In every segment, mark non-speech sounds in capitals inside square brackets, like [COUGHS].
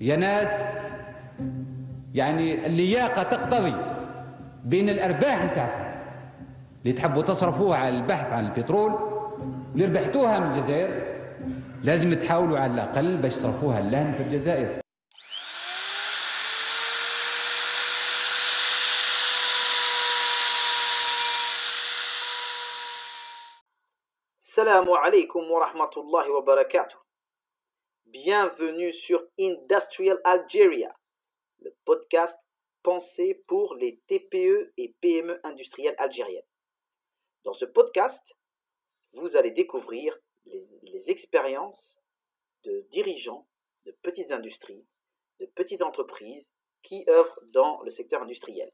يا ناس يعني اللياقة تقتضي بين الأرباح نتاعكم اللي تحبوا تصرفوها على البحث عن البترول اللي ربحتوها من الجزائر لازم تحاولوا على الأقل باش تصرفوها اللهن في الجزائر alaikum wa rahmatullahi wa barakatuh. Bienvenue sur Industrial Algeria, le podcast pensé pour les TPE et PME industrielles algériennes. Dans ce podcast, vous allez découvrir les, expériences de dirigeants de petites industries, de petites entreprises qui œuvrent dans le secteur industriel.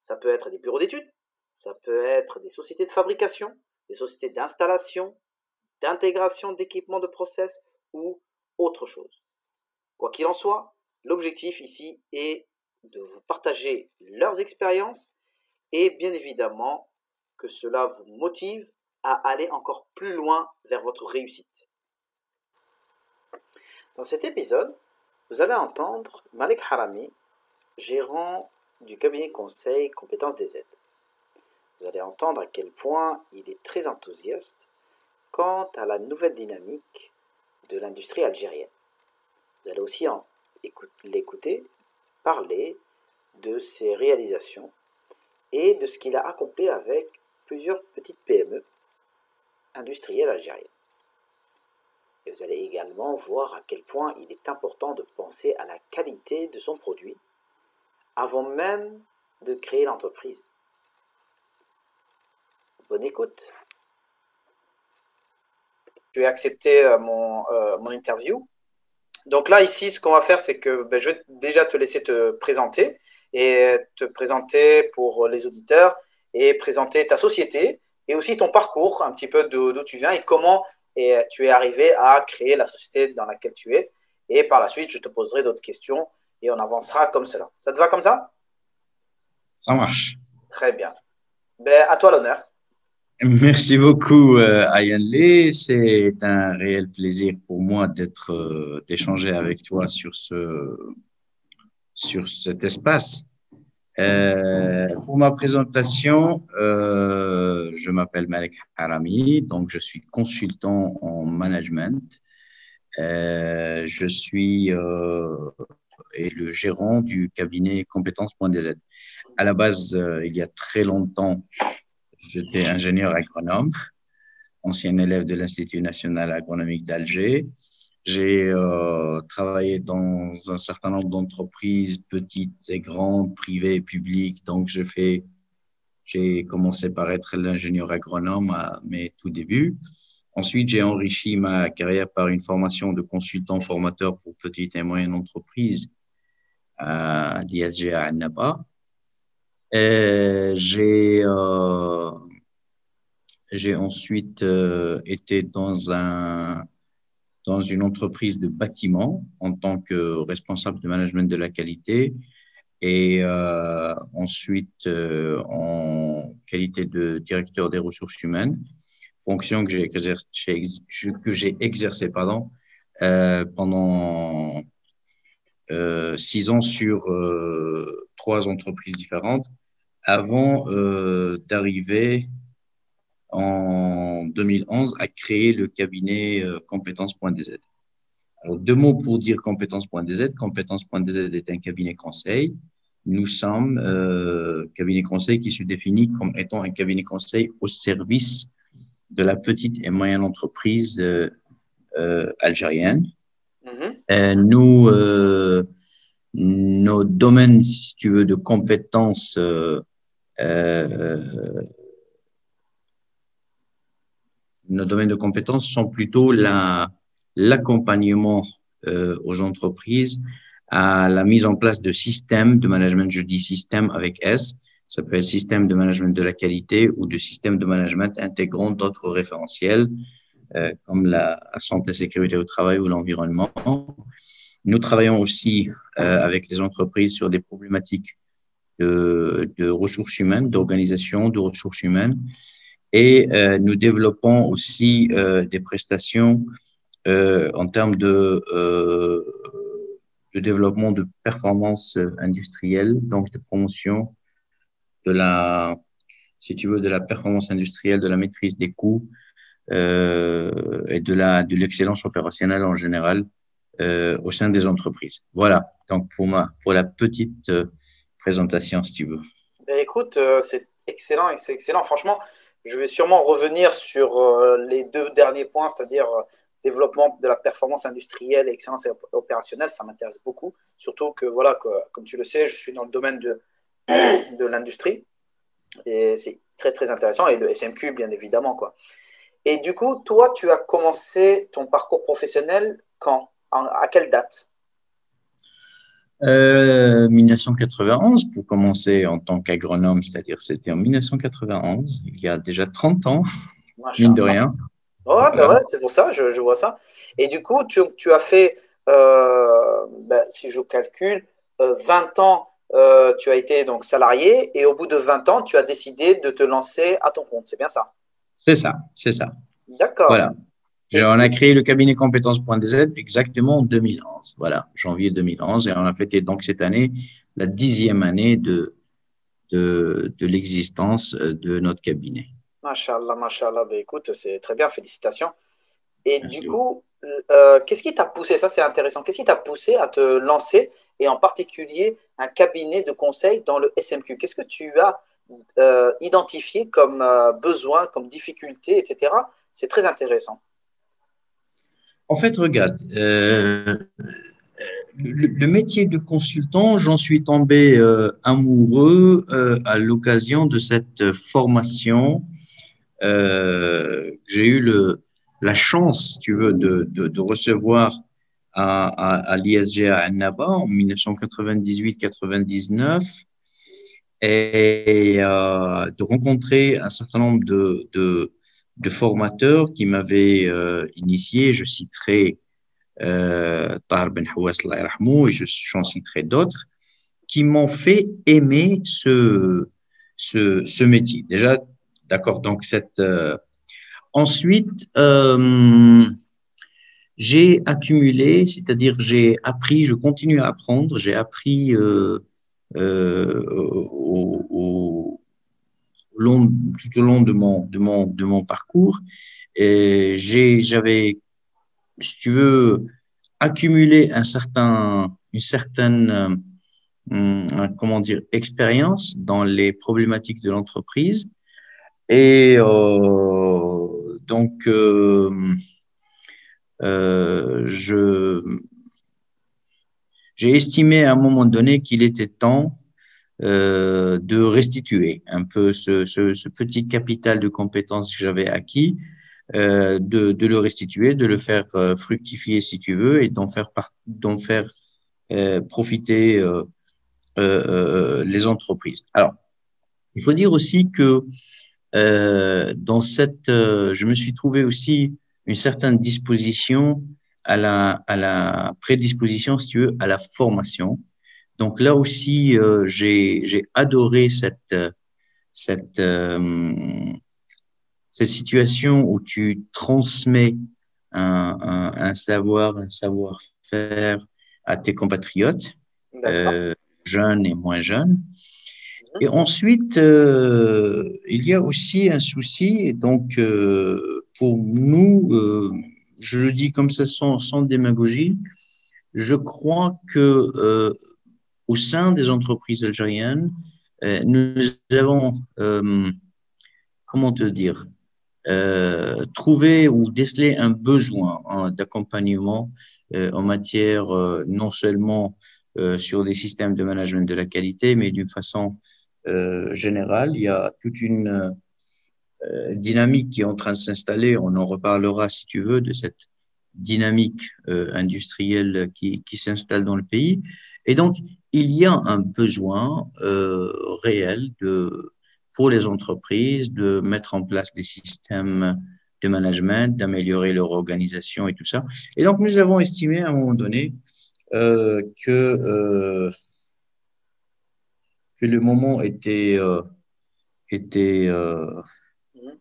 Ça peut être des bureaux d'études, ça peut être des sociétés de fabrication, des sociétés d'installation, d'intégration d'équipements de process ou autre chose. Quoi qu'il en soit, l'objectif ici est de vous partager leurs expériences et bien évidemment que cela vous motive à aller encore plus loin vers votre réussite. Dans cet épisode, vous allez entendre Malek Harami, gérant du cabinet conseil Compétences des aides. Vous allez entendre à quel point il est très enthousiaste quant à la nouvelle dynamique de l'industrie algérienne. Vous allez aussi l'écouter parler de ses réalisations et de ce qu'il a accompli avec plusieurs petites PME industrielles algériennes. Et vous allez également voir à quel point il est important de penser à la qualité de son produit avant même de créer l'entreprise. Bonne écoute. Tu as accepté mon, mon, interview. Donc là, ici, ce qu'on va faire, c'est que ben, je vais déjà te laisser te présenter et te présenter pour les auditeurs et présenter ta société et aussi ton parcours, un petit peu d'où tu viens et comment et tu es arrivé à créer la société dans laquelle tu es. Et par la suite, je te poserai d'autres questions et on avancera comme cela. Ça te va comme ça? Ça marche. Très bien. Ben, à toi l'honneur. Merci beaucoup, euh, Ayanle. C'est un réel plaisir pour moi d'être, euh, d'échanger avec toi sur ce, sur cet espace. Euh, pour ma présentation, je m'appelle Malek Harami, donc je suis consultant en management. Je suis et le gérant du cabinet Compétences.dz. À la base, il y a très longtemps, j'étais ingénieur agronome, ancien élève de l'Institut national agronomique d'Alger. J'ai euh, travaillé dans un certain nombre d'entreprises, petites et grandes, privées et publiques. Donc, je fais, j'ai commencé par être l'ingénieur agronome à mes tout débuts. Ensuite, j'ai enrichi ma carrière par une formation de consultant formateur pour petites et moyennes entreprises à l'ISG à Annaba. J'ai euh, j'ai ensuite euh, été dans un dans une entreprise de bâtiment en tant que responsable de management de la qualité. Et euh, ensuite en qualité de directeur des ressources humaines, fonction que j'ai exercé, que j'ai exercé pendant six ans sur trois entreprises différentes avant euh, d'arriver en 2011 à créer le cabinet euh, compétences.dz. Alors, deux mots pour dire compétences.dz. Compétences.dz est un cabinet conseil. Nous sommes euh, cabinet conseil qui se définit comme étant un cabinet conseil au service de la petite et moyenne entreprise euh, euh, algérienne. Mhm. nous, nos domaines, si tu veux, de compétences nos domaines de compétences sont plutôt la, l'accompagnement euh, aux entreprises à la mise en place de systèmes de management, je dis système avec S, ça peut être système de management de la qualité ou de système de management intégrant d'autres référentiels euh, comme la santé, sécurité au travail ou l'environnement. Nous travaillons aussi euh, avec les entreprises sur des problématiques de, ressources humaines, d'organisation de ressources humaines, et euh, nous développons aussi euh, des prestations euh, en termes de développement de performance industrielle, donc de promotion de la, si tu veux, de la performance industrielle, de la maîtrise des coûts et de la de l'excellence opérationnelle en général au sein des entreprises. Voilà. Donc pour moi, pour la petite présentation, si tu veux. Ben, écoute, euh, c'est excellent c'est excellent. Franchement, je vais sûrement revenir sur euh, les deux derniers points, c'est-à-dire euh, développement de la performance industrielle et excellence opérationnelle. Ça m'intéresse beaucoup, surtout que voilà, comme tu le sais, je suis dans le domaine de [COUGHS] de l'industrie et c'est très très intéressant et le SMQ bien évidemment quoi. Et du coup, toi, tu as commencé ton parcours professionnel quand? À quelle date? Euh, 1991 pour commencer en tant qu'agronome, c'est-à-dire c'était en 1991, il y a déjà 30 ans, mine de rien. Oh, bah ouais, c'est pour ça, je, je, vois ça. Et du coup, tu, tu as fait, euh, bah, si je calcule, euh, 20 ans, euh, tu as été donc salarié et au bout de 20 ans, tu as décidé de te lancer à ton compte, c'est bien ça? C'est ça, c'est ça. D'accord. Voilà. On a créé le cabinet compétences.dz exactement en 2011. Voilà, janvier 2011. Et on a fêté donc cette année la dixième année de, de, de l'existence de notre cabinet. Masha'Allah, Masha'Allah. Ben, écoute, c'est très bien, félicitations. Et Merci du coup, euh, qu'est-ce qui t'a poussé, ça c'est intéressant, qu'est-ce qui t'a poussé à te lancer et en particulier un cabinet de conseil dans le SMQ Qu'est-ce que tu as euh, identifié comme euh, besoin, comme difficulté, etc. C'est très intéressant. En fait, regarde, euh, le, métier de consultant, j'en suis tombé euh, amoureux euh, à l'occasion de cette formation. J'ai eu le, la chance, tu veux, de, de, recevoir à, à, à l'ISG à Annaba en 1998-99 et de rencontrer un certain nombre de, de de formateurs qui m'avaient euh, initié. Je citerai euh, Tahar Ben Hawass et j'en citerai d'autres qui m'ont fait aimer ce, ce, métier. Déjà, d'accord, donc cette. Euh, ensuite, euh, j'ai accumulé, c'est-à-dire j'ai appris, je continue à apprendre, j'ai appris au, tout au long de mon, de mon, parcours. J'avais, si tu veux, accumulé une certaine, euh, dire, expérience dans les problématiques de l'entreprise. Et euh, donc, euh, j'ai estimé à un moment donné qu'il était temps euh, de restituer un peu ce, ce, ce, petit capital de compétences que j'avais acquis, euh, de, de, le restituer, de le faire euh, fructifier si tu veux et d'en faire, d'en faire euh, profiter les entreprises. Alors, il faut dire aussi que dans cette, je me suis trouvé aussi une certaine disposition à la, à la prédisposition, si tu veux, à la formation. Donc là aussi, euh, j'ai adoré cette, cette, euh, cette situation où tu transmets un, un, un savoir, un savoir-faire à tes compatriotes, euh, jeunes et moins jeunes. Et ensuite, euh, il y a aussi un souci, donc euh, pour nous, euh, je le dis comme ça sans, sans démagogie, je crois que euh, au sein des entreprises algériennes, euh, nous avons, euh, comment te dire, euh, trouvé ou décelé un besoin hein, d'accompagnement en matière non seulement sur des systèmes de management de la qualité, mais d'une façon générale. Il y a toute une dynamique qui est en train de s'installer. On en reparlera, si tu veux, de cette dynamique industrielle qui s'installe dans le pays. Et donc, il y a un besoin euh, réel de, pour les entreprises de mettre en place des systèmes de management, d'améliorer leur organisation et tout ça. Et donc, nous avons estimé à un moment donné euh, que, euh, que le moment était, euh, était,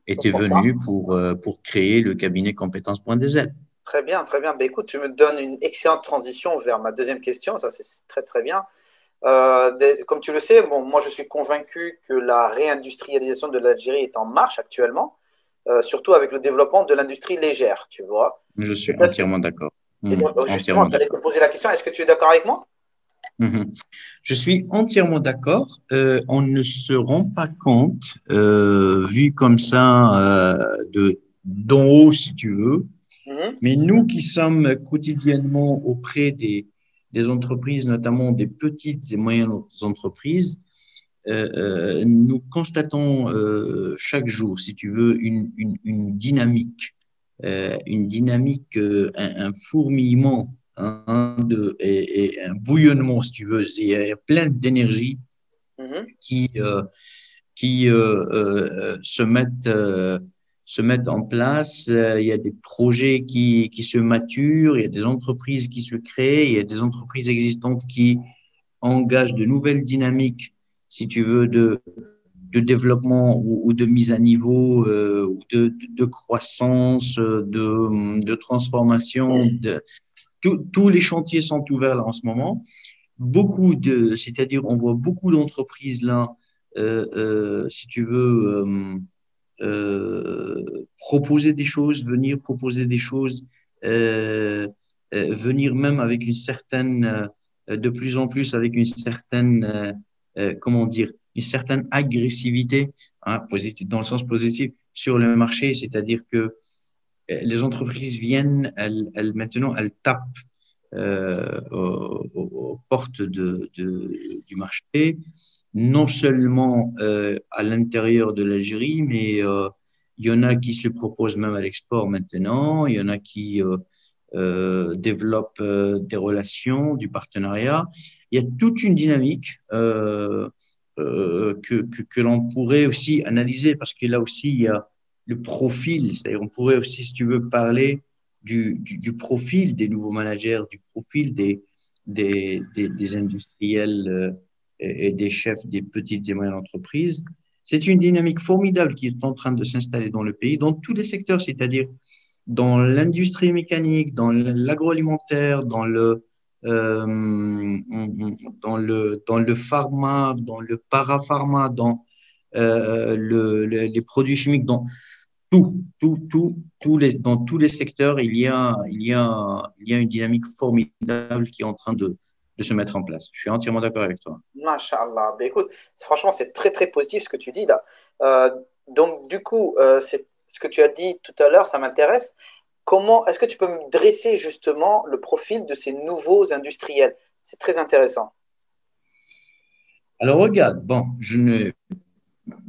était venu pour, pour créer le cabinet compétences.dz. Très bien, très bien. Ben, écoute, tu me donnes une excellente transition vers ma deuxième question. Ça, c'est très, très bien. Euh, comme tu le sais, bon, moi, je suis convaincu que la réindustrialisation de l'Algérie est en marche actuellement, euh, surtout avec le développement de l'industrie légère, tu vois. Je suis entièrement d'accord. Mmh, justement, j'allais te poser la question. Est-ce que tu es d'accord avec moi? Mmh. Je suis entièrement d'accord. Euh, on ne se rend pas compte, vu comme ça, de d'en haut, si tu veux, Mhm. Mais nous qui sommes quotidiennement auprès des, des entreprises, notamment des petites et moyennes entreprises, euh, euh, nous constatons euh, chaque jour, si tu veux, une, une, une dynamique, euh, une dynamique, un, un, fourmillement hein, de, et, et, un bouillonnement, si tu veux. A plein d'énergie mhm. qui, qui se mettent se mettent en place, euh, il y a des projets qui, qui se maturent, il y a des entreprises qui se créent, il y a des entreprises existantes qui engagent de nouvelles dynamiques, si tu veux, de, de développement ou, de mise à niveau, euh, de, de, croissance, de, de transformation. Tous les chantiers sont ouverts en ce moment. Beaucoup de, c'est-à-dire, on voit beaucoup d'entreprises là, euh, euh si tu veux, euh, euh, proposer des choses, venir proposer des choses, euh, euh, venir même avec une certaine, de plus en plus avec une certaine, comment dire, une certaine agressivité, hein, positive, dans le sens positif, sur le marché, c'est-à-dire que les entreprises viennent, elles, elles maintenant, elles tapent euh, aux, portes de, du marché, non seulement euh, à l'intérieur de l'Algérie, mais euh, il y en a qui se proposent même à l'export maintenant, il y en a qui euh, euh développent euh, des relations, du partenariat. Il y a toute une dynamique que, que, que l'on pourrait aussi analyser parce que là aussi, il y a le profil, c'est-à-dire on pourrait aussi, si tu veux, parler du, du, du, profil des nouveaux managers, du profil des, des, des industriels et des chefs des petites et moyennes entreprises. C'est une dynamique formidable qui est en train de s'installer dans le pays, dans tous les secteurs, c'est-à-dire dans l'industrie mécanique, dans l'agroalimentaire, dans le, euh, dans le dans le pharma, dans le parapharma, dans euh, le, les produits chimiques, dans tout, tout, tout, tous les, dans tous les secteurs, il y a, il y a, il y a une dynamique formidable qui est en train de, de se mettre en place. Je suis entièrement d'accord avec toi. Masha'Allah. Ben écoute, franchement, c'est très, très positif ce que tu dis là. Euh, donc, du coup, euh, c'est ce que tu as dit tout à l'heure, ça m'intéresse. Comment est-ce que tu peux me dresser justement le profil de ces nouveaux industriels? C'est très intéressant. Alors, regarde, bon, je ne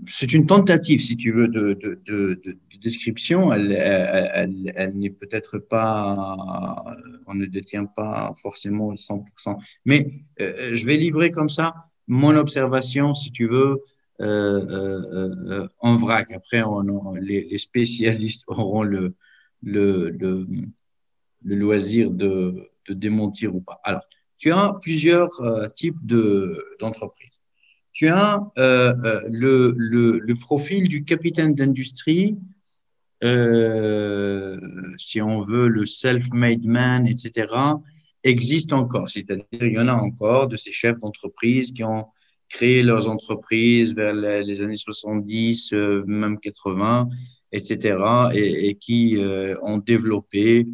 c'est une tentative, si tu veux, de, de, de, de description. Elle, n'est peut-être pas, on ne détient pas forcément 100%. Mais euh, je vais livrer comme ça mon observation, si tu veux, euh, euh, euh en vrac. Après, les, spécialistes auront le, le, loisir de, démentir ou pas. Alors, tu as plusieurs euh, types d'entreprises tu as euh, euh, le, le, profil du capitaine d'industrie, euh, si on veut, le self-made man, etc., existe encore. C'est-à-dire, il y en a encore de ces chefs d'entreprise qui ont créé leurs entreprises vers les années 70, euh, même 80, etc., et, qui ont développé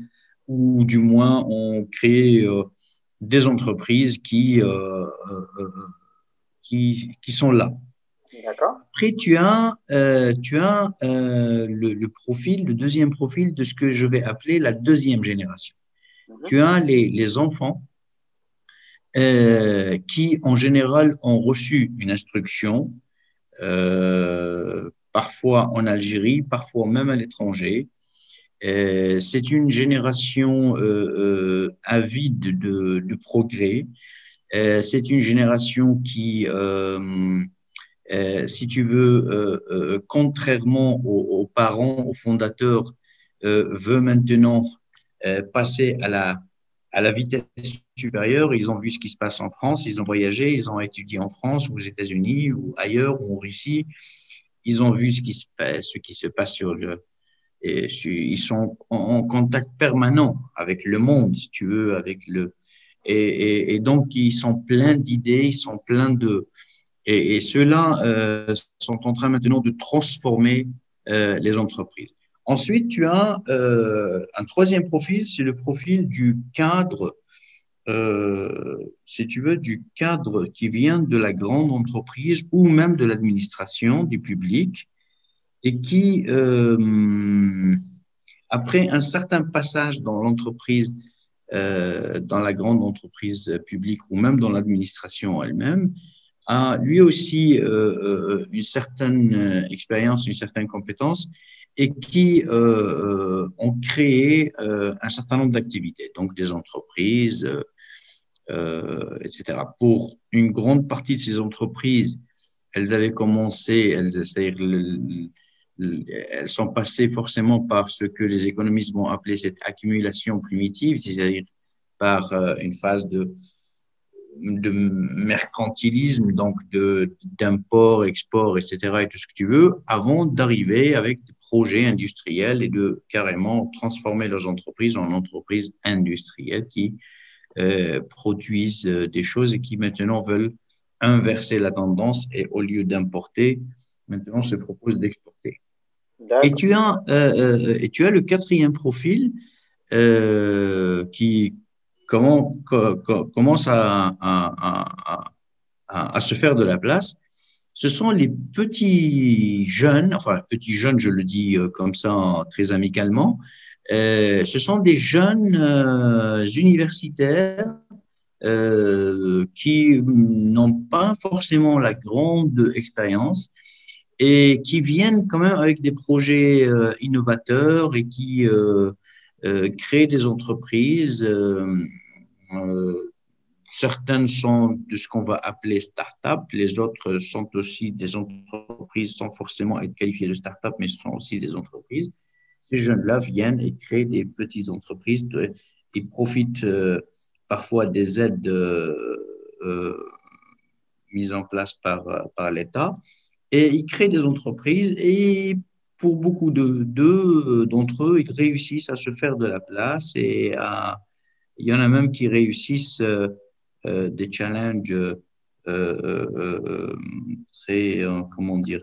ou du moins ont créé des entreprises qui qui, qui sont là. Après, tu as, euh, tu as euh, le, le, profil, le deuxième profil de ce que je vais appeler la deuxième génération. Mm -hmm. Tu as les, les enfants euh, qui, en général, ont reçu une instruction, parfois en Algérie, parfois même à l'étranger. C'est une génération avide de, de progrès, c'est une génération qui, euh, euh, si tu veux, contrairement aux, parents, aux fondateurs, veut maintenant passer à la, à la vitesse supérieure. Ils ont vu ce qui se passe en France, ils ont voyagé, ils ont étudié en France ou aux États-Unis ou ailleurs ou en Russie. Ils ont vu ce qui se, ce qui se passe sur le, et ils sont en, contact permanent avec le monde, si tu veux, avec le et, donc ils sont pleins d'idées, ils sont pleins de et, ceux-là euh, sont en train maintenant de transformer euh, les entreprises. Ensuite, tu as euh, un troisième profil, c'est le profil du cadre, si tu veux, du cadre qui vient de la grande entreprise ou même de l'administration, du public, et qui, après un certain passage dans l'entreprise, dans la grande entreprise publique ou même dans l'administration elle-même, a lui aussi euh, euh une certaine euh, expérience, une certaine compétence et qui euh, ont créé un certain nombre d'activités, donc des entreprises, etc. Pour une grande partie de ces entreprises, elles avaient commencé, elles, elles sont passées forcément par ce que les économistes vont appeler cette accumulation primitive, c'est-à-dire par euh, une phase de, mercantilisme, donc d'import, export, etc., et tout ce que tu veux, avant d'arriver avec des projets industriels et de carrément transformer leurs entreprises en entreprises industrielles qui euh, produisent euh, des choses et qui maintenant veulent inverser la tendance et au lieu d'importer, maintenant se proposent d'exporter. Et tu as euh, euh, et tu as le quatrième profil euh, qui comment, commence à, à, à, à, se faire de la place. Ce sont les petits jeunes, enfin petits jeunes, je le dis euh, comme ça très amicalement. Euh, ce sont des jeunes euh, universitaires qui n'ont pas forcément la grande expérience, et qui viennent quand même avec des projets euh, innovateurs et qui euh, euh, créent des entreprises. certaines sont de ce qu'on va appeler start-up, les autres sont aussi des entreprises sans forcément être qualifiées de start-up, mais sont aussi des entreprises. Ces jeunes-là viennent et créent des petites entreprises. Ils profitent parfois des aides mises en place par l'État et ils créent des entreprises et pour beaucoup de, d'entre eux, ils réussissent à se faire de la place et il y en a même qui réussissent euh, euh, des challenges euh, euh très, comment dire,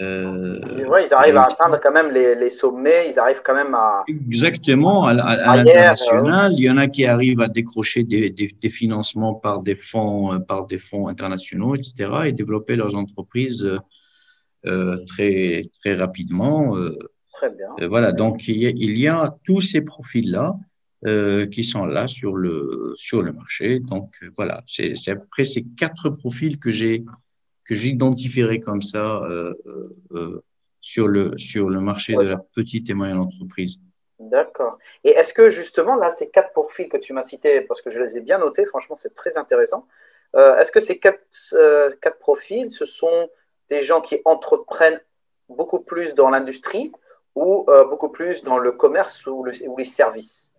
euh, ils arrivent à atteindre quand même les, les, sommets, ils arrivent quand même à. Exactement, à, à, l'international. Il y en a qui arrivent à décrocher des, des, des, financements par des fonds, euh, par des fonds internationaux, etc., et développer leurs entreprises euh, très, très rapidement. Euh, très bien. Euh, voilà, donc il y, a, il y a tous ces profils-là. Euh, qui sont là sur le sur le marché. Donc voilà, c'est après ces quatre profils que j'ai que j'identifierais comme ça euh, euh, euh, sur, le, sur le marché de la petite et moyenne entreprise. D'accord. Et est-ce que justement, là, ces quatre profils que tu m'as cités, parce que je les ai bien notés, franchement, c'est très intéressant. Euh, est-ce que ces quatre, euh, quatre profils, ce sont des gens qui entreprennent beaucoup plus dans l'industrie ou euh, beaucoup plus dans le commerce ou, le, ou les services?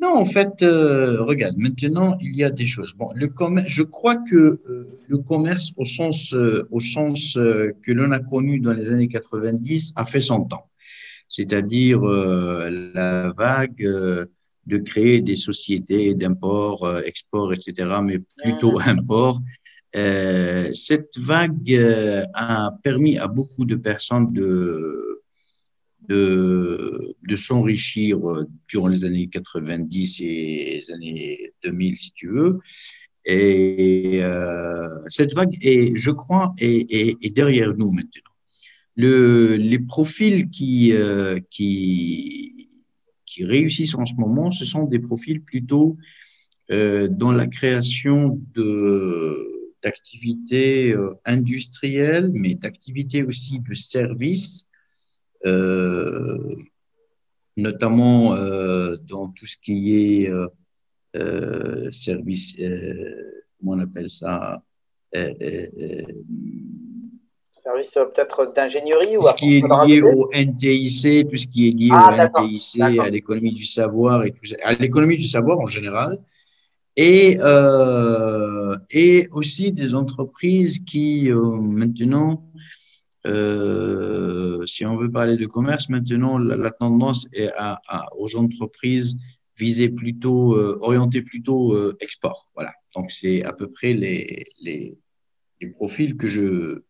Non, en fait, euh, regarde, maintenant, il y a des choses. Bon, le commerce, je crois que euh, le commerce, au sens, euh, au sens euh, que l'on a connu dans les années 90, a fait son temps. C'est-à-dire euh, la vague de créer des sociétés d'import, export, etc., mais plutôt import. cette vague a permis à beaucoup de personnes de de, s'enrichir euh, durant les années 90 et les années 2000, si tu veux. Et euh, cette vague, est, je crois, est, est, est derrière nous maintenant. Le, les profils qui, euh, qui, qui réussissent en ce moment, ce sont des profils plutôt dans la création d'activités industrielles, mais d'activités aussi de services notamment euh, dans tout ce qui est euh, service, comment on appelle ça Service peut-être d'ingénierie ou Ce qui est lié au NTIC, tout ce qui est lié ah, au NTIC, à l'économie du savoir et tout ça, à l'économie du savoir en général, et euh, et aussi des entreprises qui euh, maintenant euh, si on veut parler de commerce, maintenant, la, tendance est à, aux entreprises visées plutôt, euh, orientées plutôt euh, export. Voilà. Donc, c'est à peu près les, les, les, profils que je,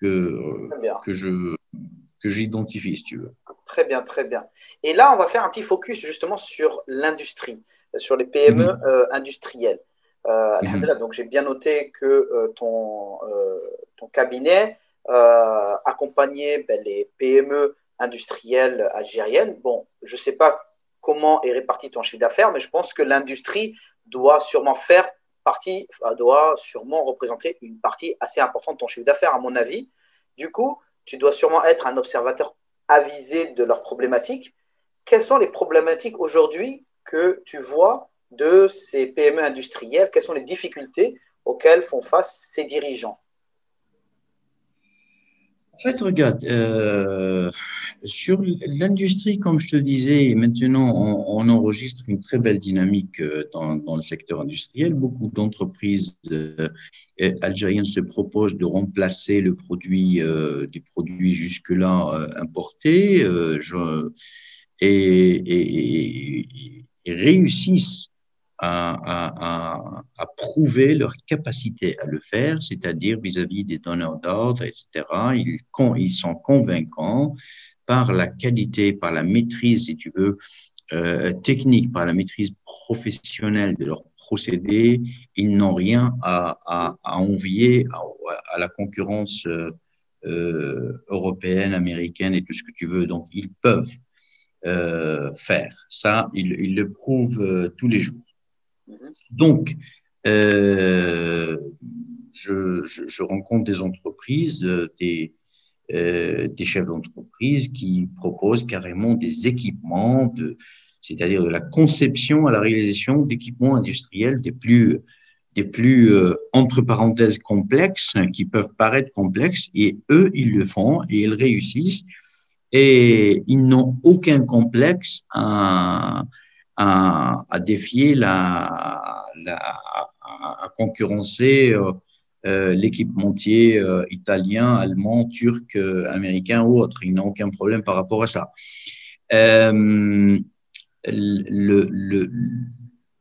que, que je, que j'identifie, si tu veux. Très bien, très bien. Et là, on va faire un petit focus justement sur l'industrie, sur les PME mhm. industrielles. Mhm. Donc, j'ai bien noté que ton, ton cabinet euh, accompagner ben, les PME industrielles algériennes. Bon, je ne sais pas comment est réparti ton chiffre d'affaires, mais je pense que l'industrie doit sûrement faire partie, doit sûrement représenter une partie assez importante de ton chiffre d'affaires, à mon avis. Du coup, tu dois sûrement être un observateur avisé de leurs problématiques. Quelles sont les problématiques aujourd'hui que tu vois de ces PME industrielles? Quelles sont les difficultés auxquelles font face ces dirigeants? En fait, regarde, euh, sur l'industrie, comme je te disais, maintenant, on, enregistre une très belle dynamique euh, dans, le secteur industriel. Beaucoup d'entreprises euh, algériennes se proposent de remplacer le produit, des produits jusque-là importés et réussissent à, à, prouver leur capacité à le faire, c'est-à-dire vis-à-vis des donneurs d'ordre, etc. Ils, sont convaincants par la qualité, par la maîtrise, si tu veux, euh, technique, par la maîtrise professionnelle de leurs procédés, ils n'ont rien à, à, à envier à, à, la concurrence euh, euh, européenne, américaine et tout ce que tu veux. Donc, ils peuvent euh, faire. Ça, ils, ils le prouvent euh, tous les jours. Donc, euh, je, rencontre des entreprises, euh, des, euh, des chefs d'entreprise qui proposent carrément des équipements, c'est-à-dire de la conception à la réalisation d'équipements industriels des plus, entre parenthèses complexes, qui peuvent paraître complexes, et eux, ils le font et ils réussissent. Et ils n'ont aucun complexe à, à, défier à, concurrencer euh, euh, l'équipementier euh, italien, allemand, turc, euh, américain ou autre. Il n'a aucun problème par rapport à ça.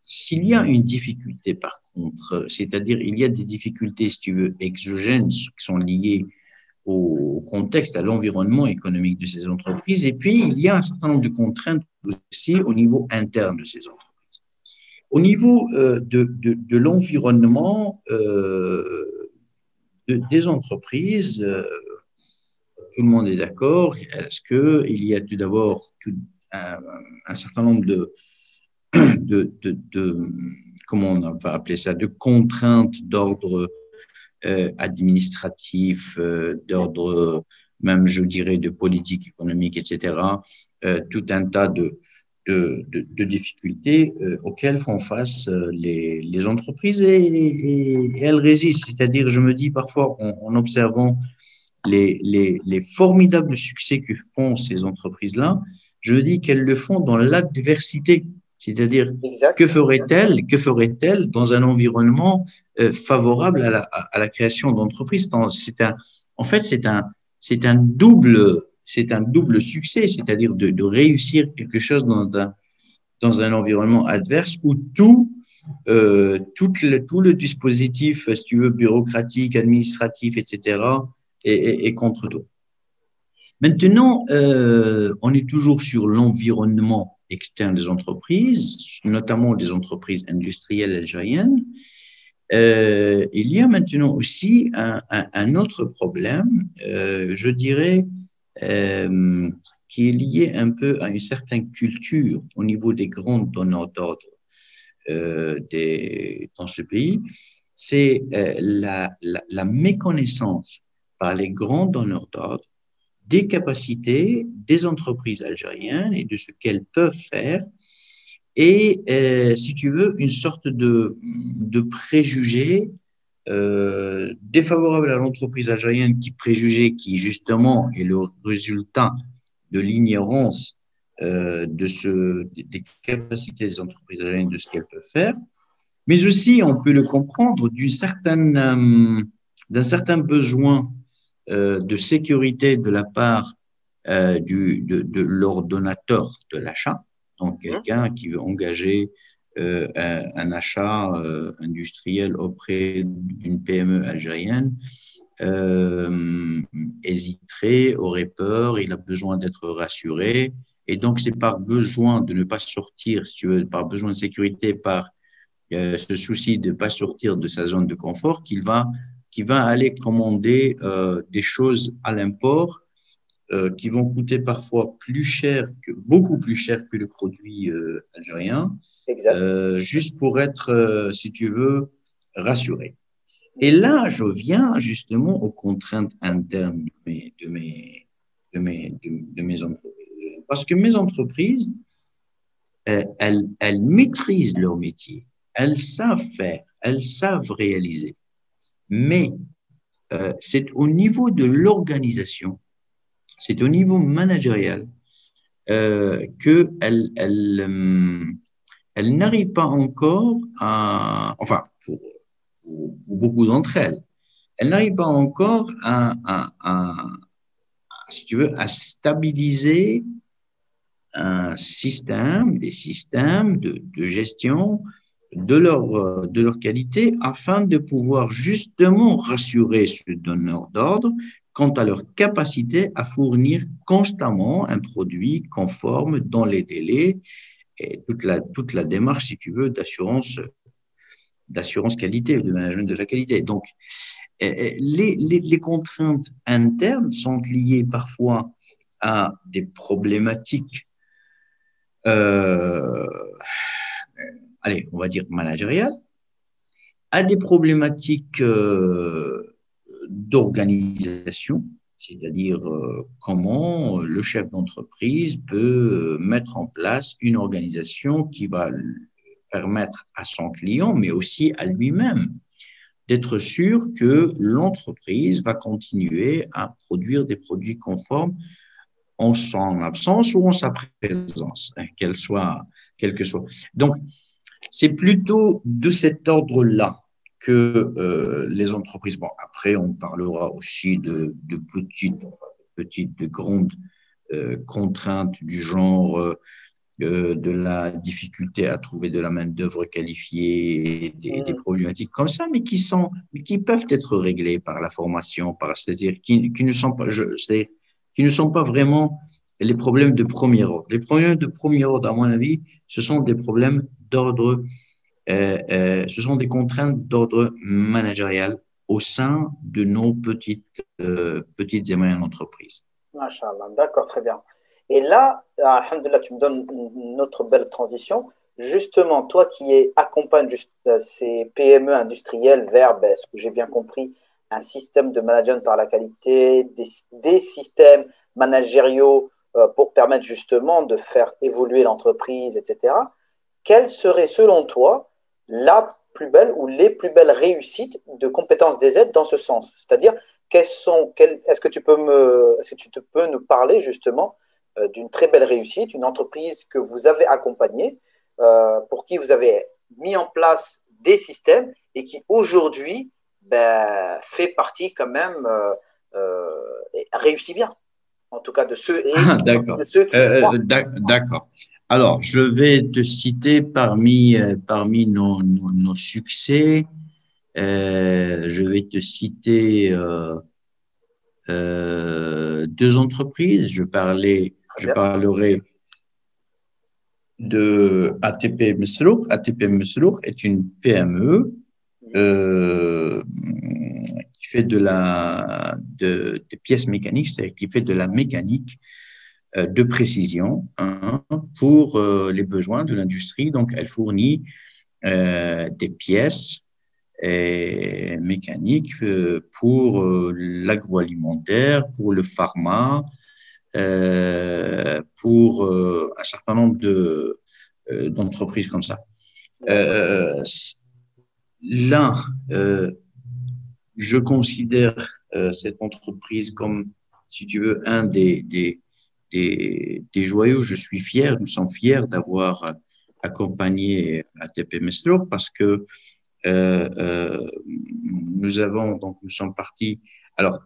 S'il y a une difficulté, par contre, c'est-à-dire il y a des difficultés, si tu veux, exogènes qui sont liées au contexte, à l'environnement économique de ces entreprises. Et puis, il y a un certain nombre de contraintes aussi au niveau interne de ces entreprises. Au niveau euh, de, de, l'environnement euh, de, des entreprises, euh, tout le monde est d'accord. Est-ce qu'il y a tout d'abord un, certain nombre de, comment on va appeler ça, de contraintes d'ordre administratif, d'ordre même, je dirais, de politique économique, etc. Euh, tout un tas de, de, de, de difficultés auxquelles font face les, les entreprises et, et, et, elles résistent. C'est-à-dire, je me dis parfois, en, en observant les, les, les, formidables succès que font ces entreprises-là, je dis qu'elles le font dans l'adversité. C'est-à-dire, que ferait-elle, que ferait-elle dans un environnement euh, favorable à la, à la création d'entreprises? C'est un, en fait, c'est un, c'est un double, c'est un double succès, c'est-à-dire de, réussir quelque chose dans un, dans un environnement adverse où tout, euh, tout, le, tout le dispositif, si tu veux, bureaucratique, administratif, etc., est, contre toi. Maintenant, euh, on est toujours sur l'environnement externes des entreprises, notamment des entreprises industrielles algériennes. Euh, il y a maintenant aussi un, autre problème, euh, je dirais, euh, qui est lié un peu à une certaine culture au niveau des grands donneurs d'ordre dans ce pays, c'est la méconnaissance par les grands donneurs d'ordre des capacités des entreprises algériennes et de ce qu'elles peuvent faire et, euh, si tu veux, une sorte de, de préjugé euh, défavorable à l'entreprise algérienne qui préjugé qui justement est le résultat de l'ignorance euh, de ce, des capacités des entreprises algériennes, de ce qu'elles peuvent faire, mais aussi, on peut le comprendre, d'un certain besoin de sécurité de la part du, de, de l'ordonnateur de l'achat, donc mmh. quelqu'un qui veut engager un, un, achat industriel auprès d'une PME algérienne euh, hésiterait, aurait peur, il a besoin d'être rassuré. Et donc, c'est par besoin de ne pas sortir, si tu veux, par besoin de sécurité, par euh, ce souci de ne pas sortir de sa zone de confort, qu'il va, qu'il va aller commander euh, des choses à l'import euh, qui vont coûter parfois plus cher, que, beaucoup plus cher que le produit euh, algérien, euh, juste pour être, si tu veux, rassuré. Et là, je viens justement aux contraintes internes de mes, de mes, de mes, de, mes entreprises. Parce que mes entreprises, elles, elles maîtrisent leur métier, elles savent faire, elles savent réaliser. Mais c'est au niveau de l'organisation, c'est au niveau managérial euh, qu'elles elles, euh, elles n'arrivent pas encore à, enfin, pour, beaucoup d'entre elles, elles n'arrivent pas encore à, à, à, si tu veux, à stabiliser un système, des systèmes de, de gestion de leur, de leur qualité afin de pouvoir justement rassurer ce donneur d'ordre quant à leur capacité à fournir constamment un produit conforme dans les délais et toute la, démarche, si tu veux, d'assurance d'assurance qualité, de management de la qualité. Donc, eh, eh, les, contraintes internes sont liées parfois à des problématiques, euh, allez, on va dire managériales, à des problématiques euh, d'organisation, c'est-à-dire euh, comment le chef d'entreprise peut mettre en place une organisation qui va permettre à son client, mais aussi à lui-même, d'être sûr que l'entreprise va continuer à produire des produits conformes en son absence ou en sa présence, hein, qu'elle quelle que soit. Donc, c'est plutôt de cet ordre-là que euh, les entreprises. Bon, après, on parlera aussi de, de petites, petites, de grandes euh, contraintes du genre euh, de la difficulté à trouver de la main-d'œuvre qualifiée et des, des, problématiques comme ça, mais qui sont, qui peuvent être réglées par la formation, par, c'est-à-dire qui, qui ne sont pas, je, qui ne sont pas vraiment les problèmes de premier ordre. Les problèmes de premier ordre, à mon avis, ce sont des problèmes d'ordre, ce sont des contraintes d'ordre managérial au sein de nos petites, euh, petites et moyennes entreprises. D'accord, très bien. Et là, alhamdulillah, tu me donnes une autre belle transition. Justement, toi qui accompagnes euh, ces PME industrielles vers, ben, ce que j'ai bien compris, un système de management par la qualité, des, systèmes managériaux euh, pour permettre justement de faire évoluer l'entreprise, etc. Quelle serait selon toi la plus belle ou les plus belles réussites de compétences des aides dans ce sens C'est-à-dire, est-ce que tu peux me, est-ce que tu te peux nous parler justement euh, d'une très belle réussite, une entreprise que vous avez accompagnée, euh, pour qui vous avez mis en place des systèmes et qui aujourd'hui ben, fait partie quand même, euh, et réussit bien. En tout cas, de ceux, et ah, d'accord. d'accord. Alors, je vais te citer parmi, parmi nos, nos, succès, je vais te citer deux entreprises. Je parlais je parlerai de ATP Meslouk. ATP Meslouk est une PME euh, qui fait de la de, des pièces mécaniques, c'est-à-dire qui fait de la mécanique euh, de précision hein, pour euh, les besoins de l'industrie. Donc, elle fournit euh, des pièces et mécaniques euh, pour euh, l'agroalimentaire, pour le pharma, euh, pour euh, un certain nombre de, euh, d'entreprises comme ça. là, je considère cette entreprise comme, si tu veux, un des, des, des joyaux. Je suis fier, nous sommes fiers d'avoir accompagné ATP Meslo parce que euh, euh, nous avons donc nous sommes partis. Alors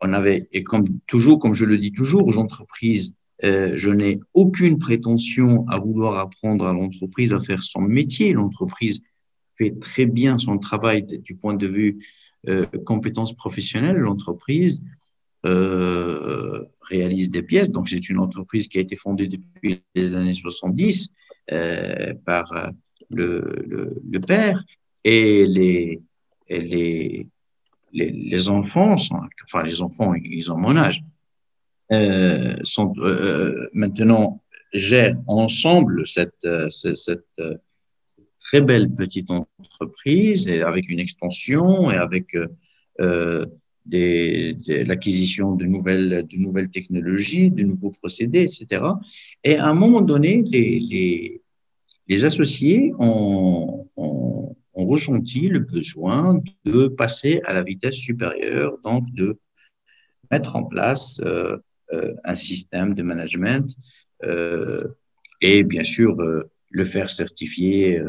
on avait, et comme toujours, comme je le dis toujours aux entreprises, euh, je n'ai aucune prétention à vouloir apprendre à l'entreprise à faire son métier. L'entreprise fait très bien son travail du point de vue compétences professionnelles. L'entreprise euh, réalise des pièces. Donc, c'est une entreprise qui a été fondée depuis les années 70 euh, par euh, le, père et les, les, les, enfants, sont, enfin les enfants, ils ont mon âge, sont maintenant gèrent ensemble cette, cette, très belle petite entreprise et avec une extension et avec l'acquisition de nouvelles, de nouvelles technologies, de nouveaux procédés, etc. Et à un moment donné, les, les, les associés ont, ont, ressenti le besoin de passer à la vitesse supérieure, donc de mettre en place euh, euh, un système de management euh, et bien sûr le faire certifier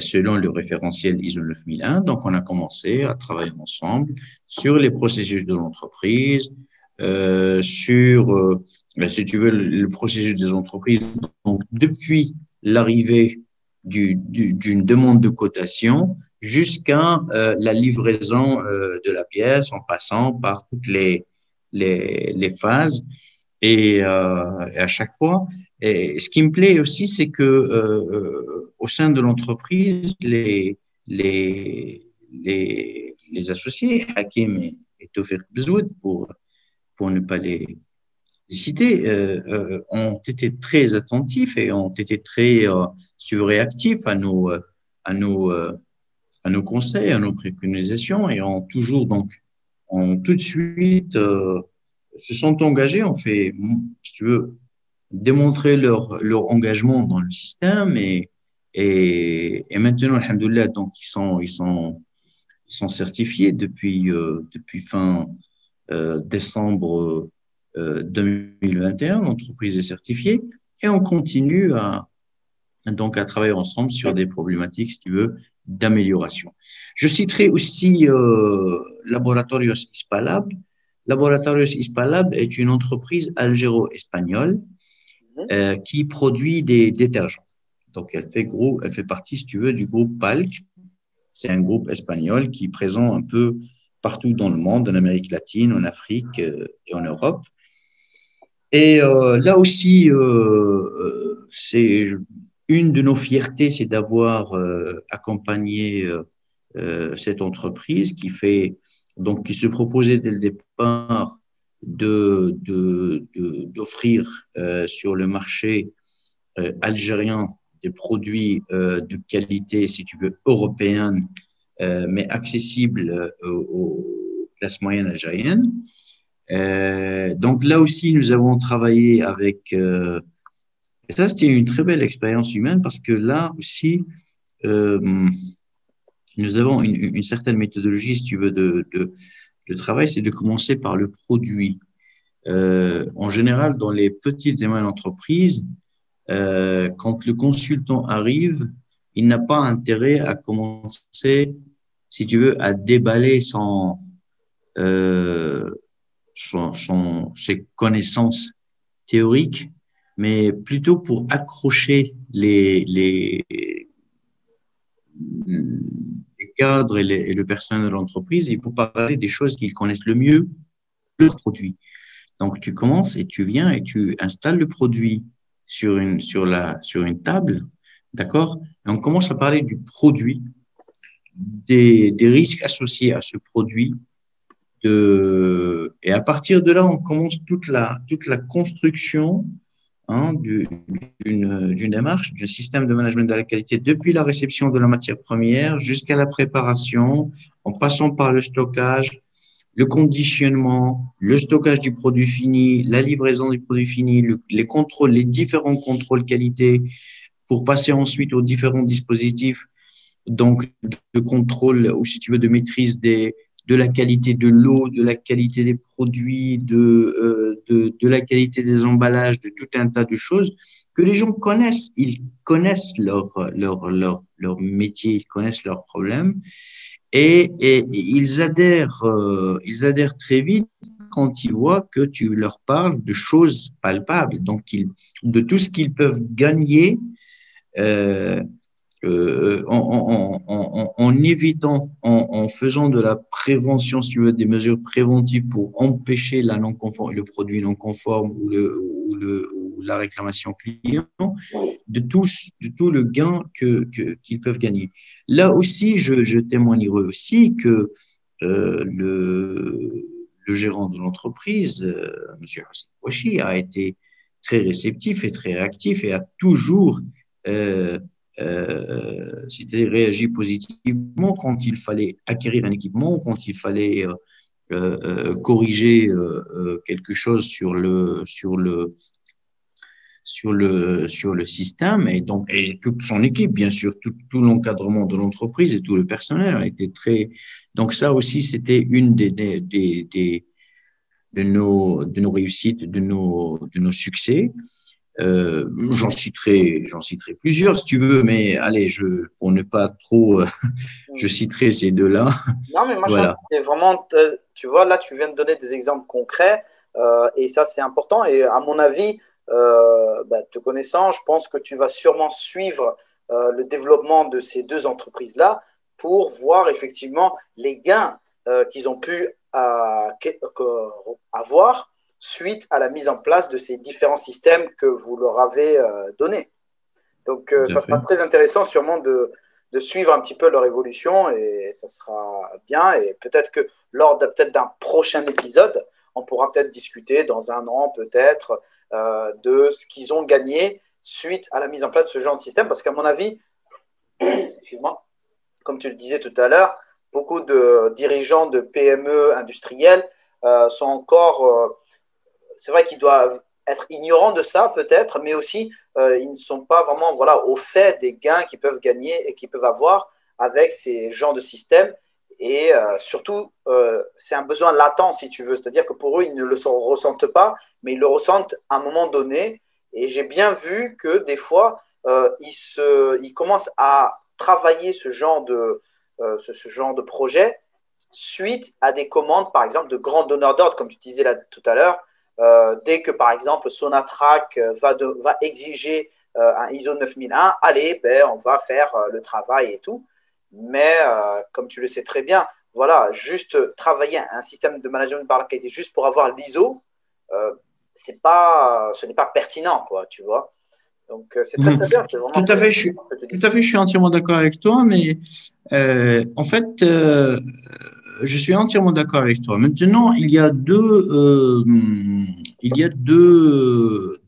selon le référentiel ISO 9001. Donc, on a commencé à travailler ensemble sur les processus de l'entreprise, euh, sur, euh, ben, si tu veux, le, processus des entreprises. Donc, depuis l'arrivée d'une du, demande de cotation jusqu'à euh, la livraison euh, de la pièce en passant par toutes les, les, les phases. Et, euh, et, à chaque fois, et ce qui me plaît aussi, c'est que euh, au sein de l'entreprise, les, les, les, les, associés, Hakim et, et Tofir Bezoud, pour, pour ne pas les, les citer, euh, euh, ont été très attentifs et ont été très euh, réactifs à nos, à, nos, à nos conseils, à nos préconisations et ont toujours donc ont tout de suite se sont engagés, ont fait, si tu veux, démontrer leur, engagement dans le système et, et, et maintenant, alhamdoulilah, donc ils sont, ils sont, sont certifiés depuis, euh, depuis fin euh, décembre euh, 2021. L'entreprise est certifiée et on continue à, donc à travailler ensemble sur des problématiques, si tu veux, d'amélioration. Je citerai aussi euh, Laboratorios Ispalab. Laboratorios Ispalab est une entreprise algéro-espagnole euh, qui produit des détergents. Donc, elle fait gros, elle fait partie, si tu veux, du groupe Palc. C'est un groupe espagnol qui est présent un peu partout dans le monde, en Amérique latine, en Afrique euh, et en Europe. Et euh, là aussi, euh, c'est une de nos fiertés, c'est d'avoir accompagné cette entreprise qui fait donc qui se proposait dès le départ d'offrir de, sur le marché algérien des produits euh, de qualité, si tu veux, européenne, euh, mais accessibles aux, classes moyennes algériennes. Euh, donc là aussi, nous avons travaillé avec... et ça, c'était une très belle expérience humaine parce que là aussi, nous avons une, certaine méthodologie, si tu veux, de, de travail, c'est de commencer par le produit. en général, dans les petites et moyennes entreprises, euh, quand le consultant arrive, il n'a pas intérêt à commencer, si tu veux, à déballer son, euh, son, son, ses connaissances théoriques, mais plutôt pour accrocher les, les cadres et, et, le personnel de l'entreprise, il faut parler des choses qu'ils connaissent le mieux, le produit. Donc, tu commences et tu viens et tu installes le produit sur une, sur la, sur une table, d'accord? Et on commence à parler du produit, des, des risques associés à ce produit, de, et à partir de là, on commence toute la, toute la construction hein, d'une démarche, d'un système de management de la qualité depuis la réception de la matière première jusqu'à la préparation, en passant par le stockage, le conditionnement, le stockage du produit fini, la livraison du produit fini, le, les contrôles, les différents contrôles qualité pour passer ensuite aux différents dispositifs donc de contrôle ou si tu veux de maîtrise des de la qualité de l'eau, de la qualité des produits, de, euh, de, de la qualité des emballages, de tout un tas de choses que les gens connaissent. Ils connaissent leur, leur, leur, leur métier, ils connaissent leurs problèmes et, et, ils adhèrent, euh, ils adhèrent très vite quand ils voient que tu leur parles de choses palpables, donc de tout ce qu'ils peuvent gagner euh, euh, en, évitant, en, faisant de la prévention, si tu veux, des mesures préventives pour empêcher la non le produit non conforme ou, le, ou, le, ou la réclamation client, de tout, de tout le gain qu'ils que, qu'ils peuvent gagner. Là aussi, je, je témoignerai aussi que euh, le, le, gérant de l'entreprise, euh, M. Hassan Kouachi, a été très réceptif et très réactif et a toujours euh, euh, réagi positivement quand il fallait acquérir un équipement, quand il fallait euh, euh, corriger quelque chose sur le, sur le, sur le, sur le système et donc et toute son équipe, bien sûr, tout, tout l'encadrement de l'entreprise et tout le personnel été très. Donc ça aussi, c'était une des, des, de nos de nos réussites, de nos de nos succès. Euh, j'en citerai, j'en citerai plusieurs si tu veux, mais allez, je pour ne pas trop, euh, [LAUGHS] je citerai ces deux-là. Non, mais moi, voilà. c'est vraiment, euh, tu vois, là, tu viens de donner des exemples concrets, euh, et ça, c'est important. Et à mon avis, euh, bah, te connaissant, je pense que tu vas sûrement suivre le développement de ces deux entreprises-là pour voir effectivement les gains qu'ils ont pu avoir suite à la mise en place de ces différents systèmes que vous leur avez donnés. Donc, ça sera très intéressant sûrement de, de, suivre un petit peu leur évolution et ça sera bien. Et peut-être que lors peut-être d'un prochain épisode, on pourra peut-être discuter dans un an, peut-être, euh, de ce qu'ils ont gagné suite à la mise en place de ce genre de système. Parce qu'à mon avis, [COUGHS] excuse-moi, comme tu le disais tout à l'heure, beaucoup de dirigeants de PME industriels euh, sont encore, euh, c'est vrai qu'ils doivent être ignorants de ça peut-être, mais aussi ils ne sont pas vraiment voilà, au fait des gains qu'ils peuvent gagner et qu'ils peuvent avoir avec ces genres de systèmes. Et euh, surtout, euh, c'est un besoin latent, si tu veux. C'est-à-dire que pour eux, ils ne le ressentent pas, mais ils le ressentent à un moment donné. Et j'ai bien vu que des fois, euh, ils, se, ils commencent à travailler ce genre de, ce, genre de projet suite à des commandes, par exemple, de grands donneurs d'ordre, comme tu disais là tout à l'heure. Dès que, par exemple, Sonatrack va, de, va exiger un ISO 9001, allez, ben, on va faire le travail et tout. Mais euh, comme tu le sais très bien, voilà, juste travailler un système de management par la qualité juste pour avoir l'ISO, euh, c'est pas, ce n'est pas pertinent, quoi, tu vois. Donc euh, c'est très très bien. Vraiment tout à fait, je suis, tout à fait, je suis entièrement d'accord avec toi, mais euh, en fait, euh, je suis entièrement d'accord avec toi. Maintenant, il y a deux,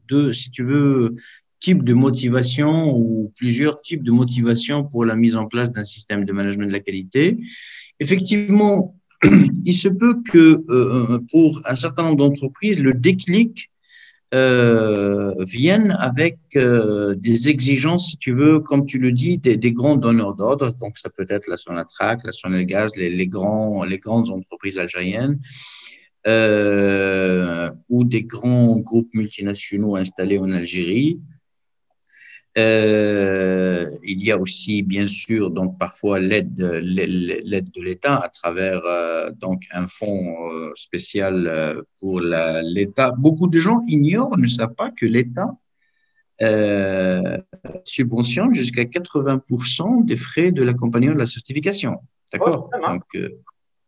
deux, si tu veux, types de motivation ou plusieurs types de motivation pour la mise en place d'un système de management de la qualité. Effectivement, [CLEARS THROAT] il se peut que euh, pour un certain nombre d'entreprises, le déclic euh, vienne avec euh, des exigences, si tu veux, comme tu le dis, des, des grands donneurs d'ordre. Donc, ça peut être la Sonatrach, la Sonelgaz, les, les, grands, les grandes entreprises algériennes. Euh, ou des grands groupes multinationaux installés en Algérie, euh, il y a aussi, bien sûr, donc parfois l'aide l'aide de l'État à travers euh, donc un fonds euh, spécial pour l'État. Beaucoup de gens ignorent, ne savent pas que l'État euh, subventionne jusqu'à 80% des frais de l'accompagnement de la certification. D'accord? donc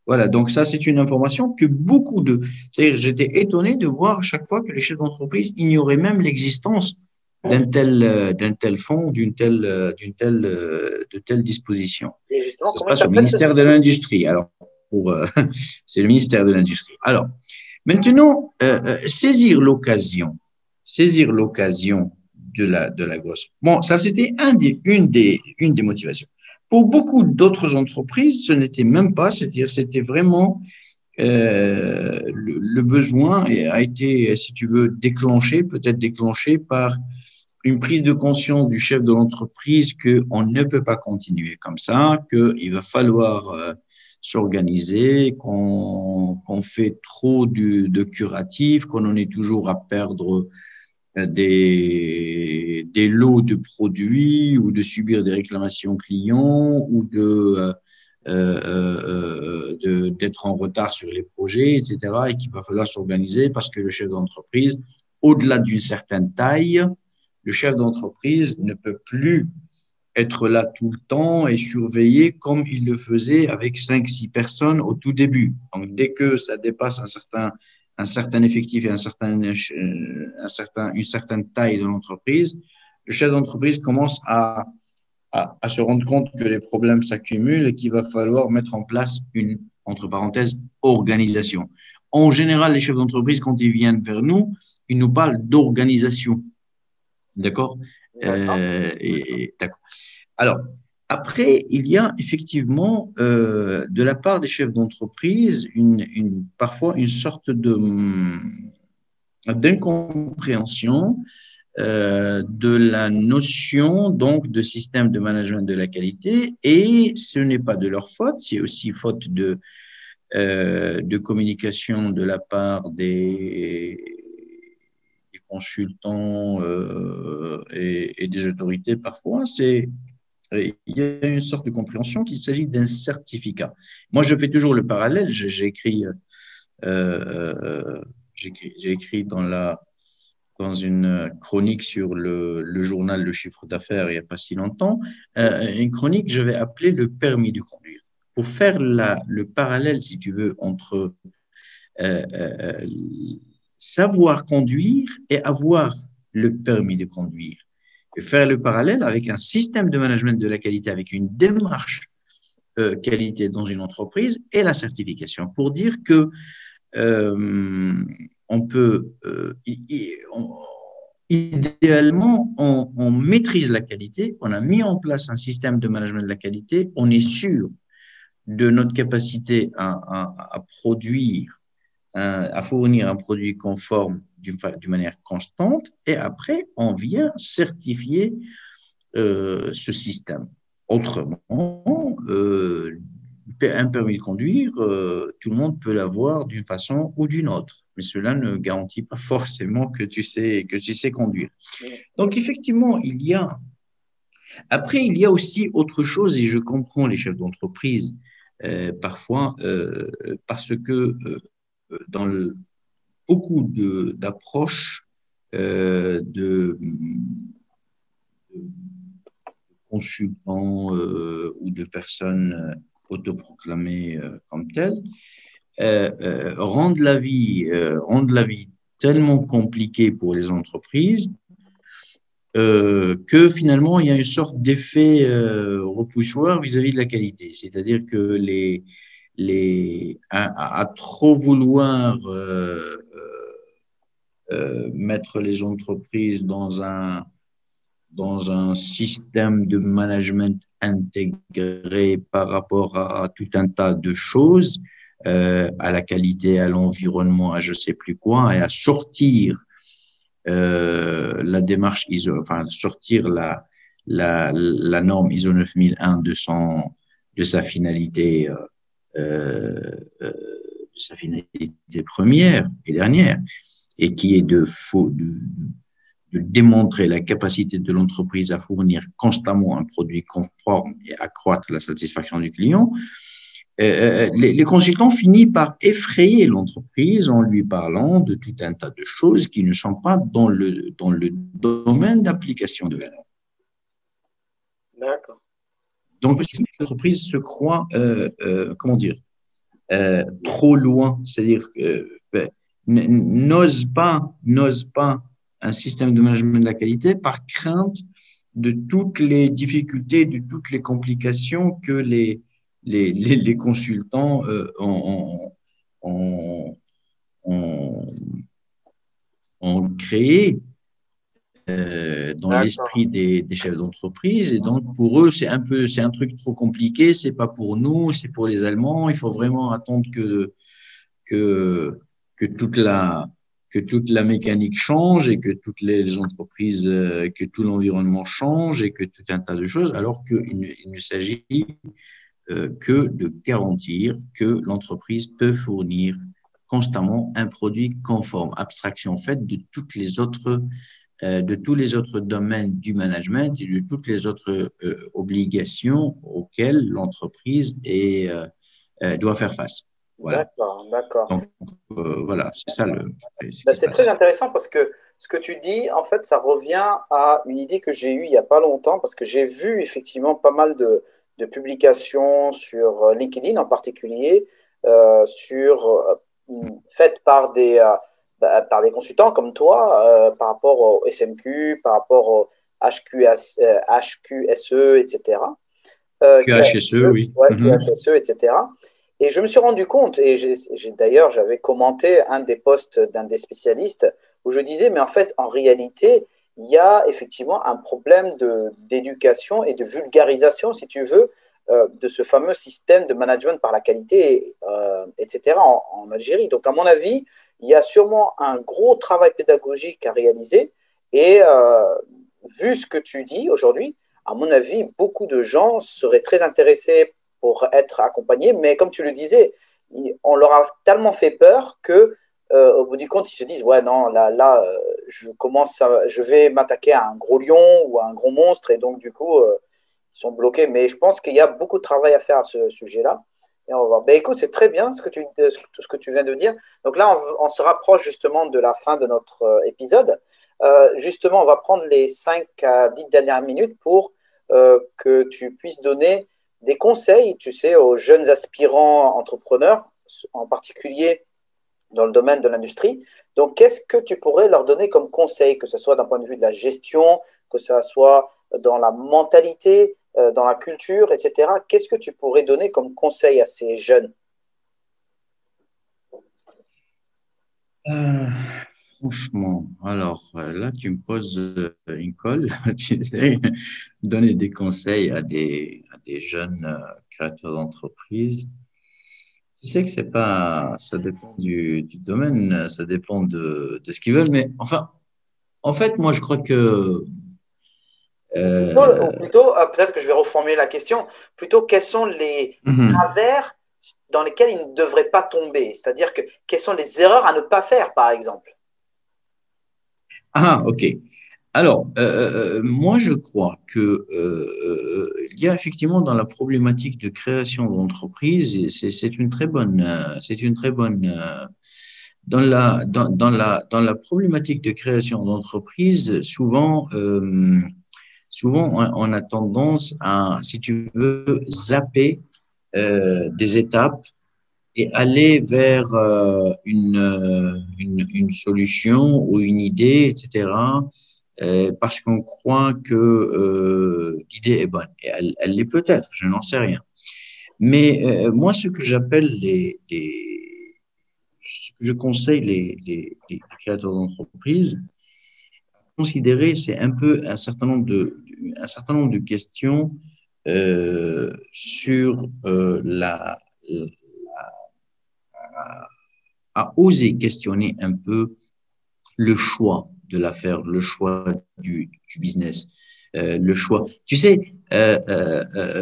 voilà, donc ça c'est une information que beaucoup de, c'est-à-dire j'étais étonné de voir à chaque fois que les chefs d'entreprise ignoraient même l'existence d'un tel, euh, d'un tel fonds, d'une telle, euh, d'une telle, euh, de telle disposition. Et justement, ça se passe au ministère de l'Industrie. Alors, pour, [LAUGHS] c'est le ministère de l'Industrie. Alors, maintenant, euh, saisir l'occasion, saisir l'occasion de la, de la grosse. Bon, ça c'était un des, une des, une des motivations. Pour beaucoup d'autres entreprises, ce n'était même pas, c'est-à-dire, c'était vraiment euh, le, le, besoin a été, si tu veux, déclenché, peut-être déclenché par une prise de conscience du chef de l'entreprise qu'on ne peut pas continuer comme ça, qu'il va falloir euh, s'organiser, qu'on qu fait trop de curatif, qu'on en est toujours à perdre euh, des, des lots de produits ou de subir des réclamations clients ou de d'être en retard sur les projets, etc., et qu'il va falloir s'organiser parce que le chef d'entreprise, au-delà d'une certaine taille, le chef d'entreprise ne peut plus être là tout le temps et surveiller comme il le faisait avec 5-6 personnes au tout début. Donc, dès que ça dépasse un certain, un certain effectif et un certain, un certain, une certaine taille de l'entreprise, le chef d'entreprise commence à, à, à, se rendre compte que les problèmes s'accumulent et qu'il va falloir mettre en place une, entre parenthèses, organisation. En général, les chefs d'entreprise, quand ils viennent vers nous, ils nous parlent d'organisation. D'accord? Euh, D'accord. Alors, après, il y a effectivement euh, de la part des chefs d'entreprise une, une, parfois une sorte de hum, d'incompréhension euh, de la notion donc de système de management de la qualité et ce n'est pas de leur faute, c'est aussi faute de, de communication de la part des, consultants euh, et, des autorités parfois, c'est il y a une sorte de compréhension qu'il s'agit d'un certificat. Moi, je fais toujours le parallèle. J'ai écrit, euh, écrit dans, la, dans une chronique sur le, le journal Le Chiffre d'affaires il n'y a pas si longtemps, euh, une chronique que je vais appeler le permis de conduire. Pour faire la, le parallèle, si tu veux, entre euh, euh savoir conduire et avoir le permis de conduire. Et faire le parallèle avec un système de management de la qualité, avec une démarche euh, qualité dans une entreprise et la certification, pour dire que euh, on peut, euh, idéalement, on, maîtrise la qualité, on a mis en place un système de management de la qualité, on est sûr de notre capacité à produire à fournir un produit conforme d'une manière constante et après, on vient certifier euh, ce système. Autrement, euh, un permis de conduire, euh, tout le monde peut l'avoir d'une façon ou d'une autre, mais cela ne garantit pas forcément que tu sais, que tu sais conduire. Donc, effectivement, il y a. Après, il y a aussi autre chose, et je comprends les chefs d'entreprise euh, parfois, euh, parce que dans beaucoup d'approches euh, de, de, consultants euh, ou de personnes euh, autoproclamées euh, comme telles euh, euh, rendent la vie rendent la vie tellement compliquée pour les entreprises que finalement il y a une sorte d'effet repoussoir vis-à-vis -vis de la qualité, c'est-à-dire que les, à, trop vouloir euh, euh, mettre les entreprises dans un, dans un système de management intégré par rapport à, tout un tas de choses, euh, à la qualité, à l'environnement, à je sais plus quoi, et à sortir euh, la démarche ISO, enfin sortir la, la, la norme ISO 9001 de, son, de sa finalité euh, euh, euh, sa finalité première et dernière, et qui est de, de, de démontrer la capacité de l'entreprise à fournir constamment un produit conforme et accroître la satisfaction du client, euh, les, les, consultants finissent par effrayer l'entreprise en lui parlant de tout un tas de choses qui ne sont pas dans le, dans le domaine d'application de la norme. D'accord. Donc, l'entreprise se croit, euh, euh, comment dire, euh, trop loin, c'est-à-dire ben, n'ose pas, n'ose pas un système de management de la qualité par crainte de toutes les difficultés, de toutes les complications que les, les, les, les consultants euh, ont, ont, ont, ont, créé euh, dans l'esprit des, des, chefs d'entreprise. Et donc, pour eux, c'est un peu, c'est un truc trop compliqué. C'est pas pour nous, c'est pour les Allemands. Il faut vraiment attendre que, que, que toute la, que toute la mécanique change et que toutes les entreprises, euh, que tout l'environnement change et que tout un tas de choses, alors qu'il ne, s'agit euh, que de garantir que l'entreprise peut fournir constamment un produit conforme, abstraction faite de toutes les autres de tous les autres domaines du management et de toutes les autres euh, obligations auxquelles l'entreprise euh, doit faire face. D'accord, d'accord. Donc, voilà, c'est ça le. Ben, c'est très intéressant parce que ce que tu dis, en fait, ça revient à une idée que j'ai eue il n'y a pas longtemps parce que j'ai vu effectivement pas mal de, de publications sur LinkedIn en particulier, sur, faites par des bah, par des consultants comme toi euh, par rapport au SMQ, par rapport au HQS, HQSE, etc. QHSE, oui. Ouais, mhm. QHSE, etc. Et je me suis rendu compte, et j'ai d'ailleurs, j'avais commenté un des posts d'un des spécialistes où je disais, mais en fait, en réalité, il y a effectivement un problème d'éducation et de vulgarisation, si tu veux, euh, de ce fameux système de management par la qualité, euh, etc., en, Algérie. Donc, à mon avis, il y a sûrement un gros travail pédagogique à réaliser. Et euh, vu ce que tu dis aujourd'hui, à mon avis, beaucoup de gens seraient très intéressés pour être accompagnés. Mais comme tu le disais, on leur a tellement fait peur que au bout du compte, ils se disent ouais non là là je commence je vais m'attaquer à un gros lion ou à un gros monstre et donc du coup sont bloqués. Mais je pense qu'il y a beaucoup de travail à faire à ce sujet-là on va. Ben, écoute, c'est très bien ce que tu, tout ce que tu viens de dire. Donc là, on, se rapproche justement de la fin de notre euh, épisode. Euh, justement, on va prendre les 5 à 10 dernières minutes pour euh, que tu puisses donner des conseils, tu sais, aux jeunes aspirants entrepreneurs, en particulier dans le domaine de l'industrie. Donc, qu'est-ce que tu pourrais leur donner comme conseil, que ce soit d'un point de vue de la gestion, que ce soit dans la mentalité, euh, dans la culture, etc. Qu'est-ce que tu pourrais donner comme conseil à ces jeunes? Euh, Franchement, alors euh, là, tu me poses une colle. [LAUGHS] tu sais, donner des conseils à des, jeunes créateurs d'entreprise. Tu sais que c'est pas, ça dépend du, domaine, ça dépend de ce qu'ils veulent, mais enfin, en fait, moi, je crois que euh, plutôt, euh, peut-être que je vais reformuler la question, plutôt quels sont les mhm. travers dans lesquels ils ne devraient pas tomber? C'est-à-dire que quelles sont les erreurs à ne pas faire, par exemple? Ah, ok. Alors, euh, moi, je crois que il y a effectivement dans la problématique de création d'entreprise, c'est une très bonne, c'est une très bonne dans la dans, dans, la dans la problématique de création d'entreprise, souvent souvent on, a tendance à, si tu veux, zapper euh, des étapes et aller vers euh, une, une, une, solution ou une idée, etc., euh, parce qu'on croit que euh, l'idée est bonne. Et elle, l'est peut-être, je n'en sais rien. Mais euh, moi, ce que j'appelle les, les, ce que je conseille les, les, les créateurs d'entreprise, considérer, c'est un peu un certain nombre de, un certain nombre de questions euh, sur euh, la, à oser questionner un peu le choix de l'affaire, le choix du, du business, euh, le choix. Tu sais,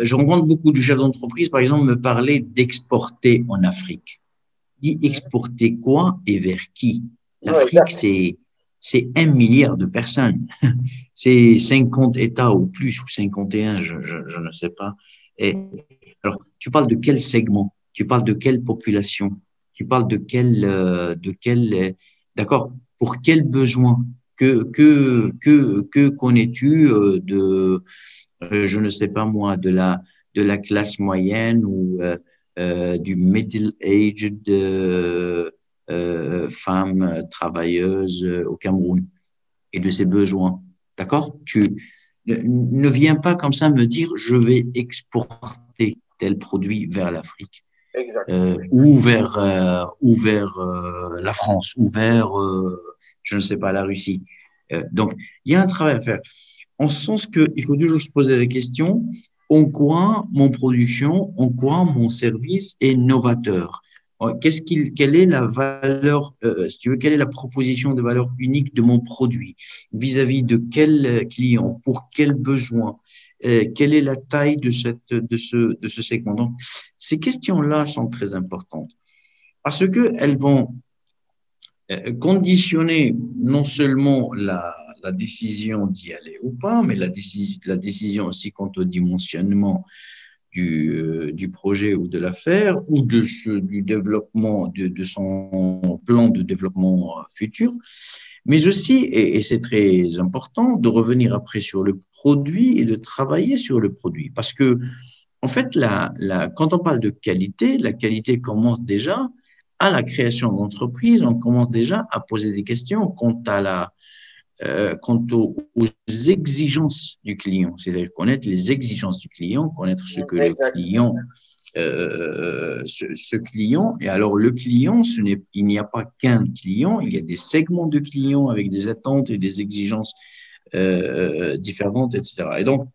je rencontre beaucoup de chefs d'entreprise, par exemple, me parler d'exporter en Afrique. Dit exporter quoi et vers qui? L'Afrique, c'est c'est un milliard de personnes. [LAUGHS] c'est 50 États ou plus, ou 51, je, je, je ne sais pas. Et, alors, tu parles de quel segment? Tu parles de quelle population? Tu parles de quel, euh, de quel, euh, d'accord Pour quel besoin? Que que que que connais-tu euh, de, je ne sais pas moi, de la de la classe moyenne ou euh, du middle aged euh, femmes travailleuses euh, au Cameroun et de ses besoins. D'accord? Tu ne, viens pas comme ça me dire je vais exporter tel produit vers l'Afrique. Euh, ou vers, euh, ou vers euh, la France, ou vers, je ne sais pas, la Russie. donc, il y a un travail à faire. En ce sens qu'il faut toujours se poser la question, en quoi mon production, en quoi mon service est novateur? Qu'est-ce qu'il, quelle est la valeur, euh, si tu veux, quelle est la proposition de valeur unique de mon produit vis-à-vis de quel client, pour quel besoin, euh, quelle est la taille de cette, de ce, de ce segment? Donc, ces questions-là sont très importantes parce que elles vont euh, conditionner non seulement la, la décision d'y aller ou pas, mais la, décision, la décision aussi quant au dimensionnement du, euh, du projet ou de l'affaire ou de du développement, de, son plan de développement futur, mais aussi, et, c'est très important, de revenir après sur le produit et de travailler sur le produit. Parce que, en fait, la, quand on parle de qualité, la qualité commence déjà à la création d'entreprise, on commence déjà à poser des questions quant à la, euh, quant aux, aux, exigences du client, c'est-à-dire connaître les exigences du client, connaître ce que Exactement. le client, euh, ce, ce, client, et alors le client, ce n'est, il n'y a pas qu'un client, il y a des segments de clients avec des attentes et des exigences euh, différentes, etc. Et donc,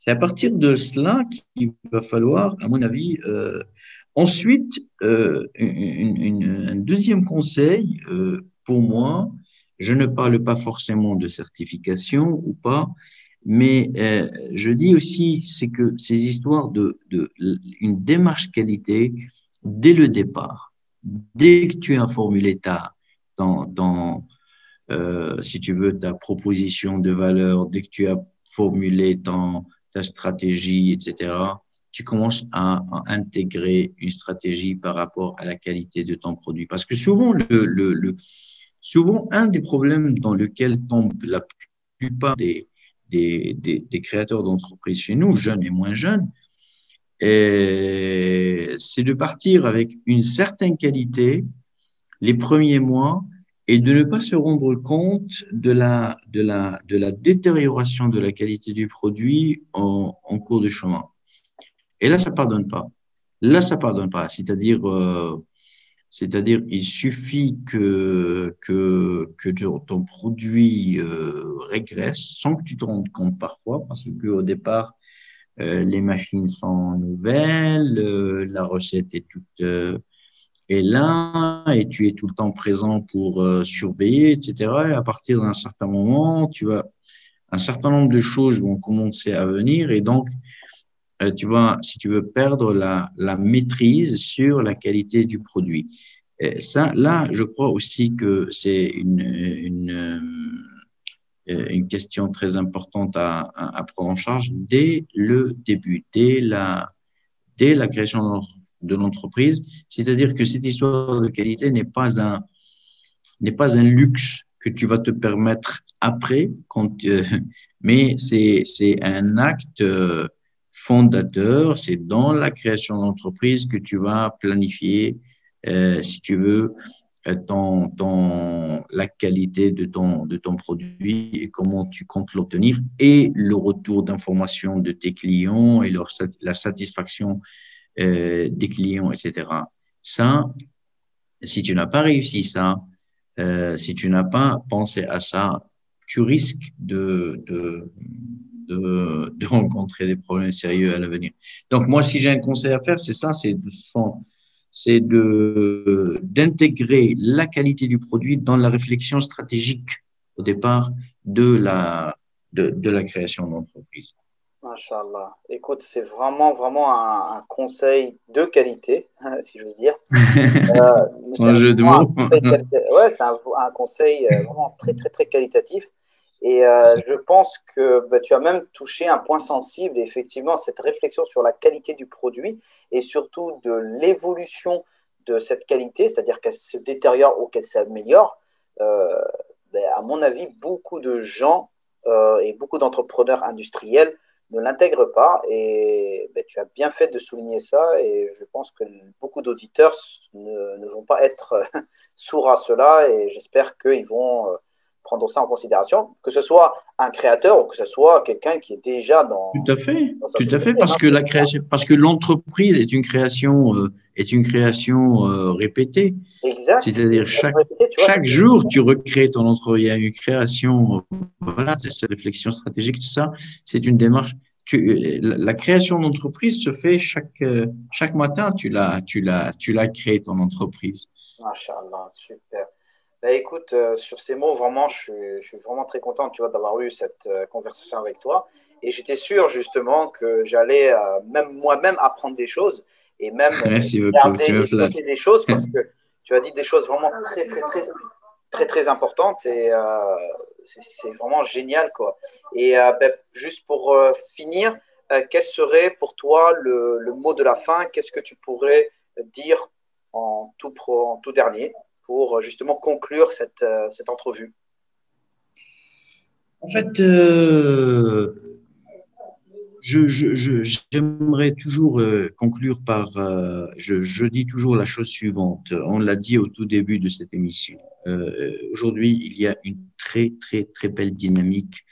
c'est à partir de cela qu'il va falloir, à mon avis, Ensuite, une, une, un deuxième conseil pour moi, je ne parle pas forcément de certification ou pas, mais euh, je dis aussi, c'est que ces histoires de, de, une démarche qualité dès le départ, dès que tu as formulé ta, dans, dans euh, si tu veux, ta proposition de valeur, dès que tu as formulé ton, ta stratégie, etc., tu commences à, intégrer une stratégie par rapport à la qualité de ton produit. Parce que souvent, le, le souvent un des problèmes dans lequel tombent la plupart des, créateurs d'entreprises chez nous, jeunes et moins jeunes, c'est de partir avec une certaine qualité les premiers mois et de ne pas se rendre compte de la, détérioration de la qualité du produit en, cours de chemin. Et là, ça pardonne pas. Là, ça pardonne pas. C'est-à-dire, euh, c'est-à-dire, il suffit que que que ton produit euh, régresse sans que tu te rendes compte parfois, parce que au départ, euh, les machines sont nouvelles, euh, la recette est toute est là et tu es tout le temps présent pour surveiller, etc. Et à partir d'un certain moment, tu vas un certain nombre de choses vont commencer à venir et donc tu vas, si tu veux, perdre la, la maîtrise sur la qualité du produit. Ça, là, je crois aussi que c'est une, une, euh, une, question très importante à, à, prendre en charge dès le début, dès la, dès la création de l'entreprise. C'est-à-dire que cette histoire de qualité n'est pas un, n'est pas un luxe que tu vas te permettre après, quand, euh, [LAUGHS] mais c'est, un acte euh, fondateur, c'est dans la création d'entreprise que tu vas planifier, euh, si tu veux, euh, ton, ton, la qualité de ton, de ton produit et comment tu comptes l'obtenir et le retour d'information de tes clients et leur, la satisfaction euh, des clients, etc. Ça, si tu n'as pas réussi ça, si tu n'as pas pensé à ça, tu risques de, de, de, de, rencontrer des problèmes sérieux à l'avenir. Donc moi, si j'ai un conseil à faire, c'est ça, c'est c'est de d'intégrer la qualité du produit dans la réflexion stratégique au départ de la de, de la création d'entreprise. Machallah. Écoute, c'est vraiment, vraiment un, un, conseil de qualité, si j'ose dire. [LAUGHS] Euh, un de. Ouais, c'est un, un, conseil euh, vraiment très, très, très qualitatif. Et euh, je pense que bah, tu as même touché un point sensible, effectivement, cette réflexion sur la qualité du produit et surtout de l'évolution de cette qualité, c'est-à-dire qu'elle se détériore ou qu'elle s'améliore. Euh, bah, à mon avis, beaucoup de gens euh, et beaucoup d'entrepreneurs industriels ne l'intègrent pas. Et bah, tu as bien fait de souligner ça. Et je pense que beaucoup d'auditeurs ne, vont pas être [LAUGHS] sourds à cela. Et j'espère qu'ils vont prendre ça en considération, que ce soit un créateur ou que ce soit quelqu'un qui est déjà dans. Tout à fait, tout à fait, parce que la création, parce que l'entreprise est une création, euh, est une création euh, répétée. Exact. C'est-à-dire chaque vois, chaque jour tu recrées ton entreprise. Il y a une création, euh, voilà, cette réflexion stratégique, tout ça, c'est une démarche. Tu, la création d'entreprise se fait chaque chaque matin. Tu l'as, tu l'as, tu l'as créé ton entreprise. Machallah, super. Bah, écoute, euh, sur ces mots, vraiment, je suis, je suis vraiment très content tu vois, d'avoir eu cette euh, conversation avec toi. Et j'étais sûr justement que j'allais euh, même moi-même apprendre des choses et même Merci. Tu des choses parce [LAUGHS] que tu as dit des choses vraiment très, très, très, très, très importantes. Et c'est vraiment génial. Quoi. Et ben, juste pour finir, quel serait pour toi le, le mot de la fin? Qu'est-ce que tu pourrais dire en tout, pro, en tout dernier? Pour justement conclure cette, cette entrevue En fait, euh, j'aimerais toujours euh, conclure par, euh, je, dis toujours la chose suivante. On l'a dit au tout début de cette émission. Euh, Aujourd'hui, il y a une très, très, très belle dynamique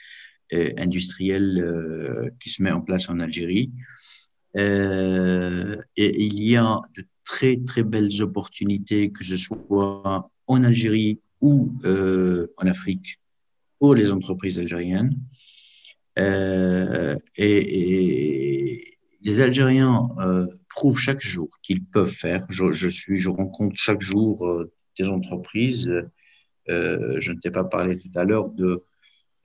euh, industrielle qui se met en place en Algérie. et il y a de très, très belles opportunités, que ce soit en Algérie ou en Afrique, pour les entreprises algériennes. Euh, et, les Algériens euh, prouvent chaque jour qu'ils peuvent faire. Je, suis, je rencontre chaque jour euh, des entreprises. Euh, je ne t'ai pas parlé tout à l'heure de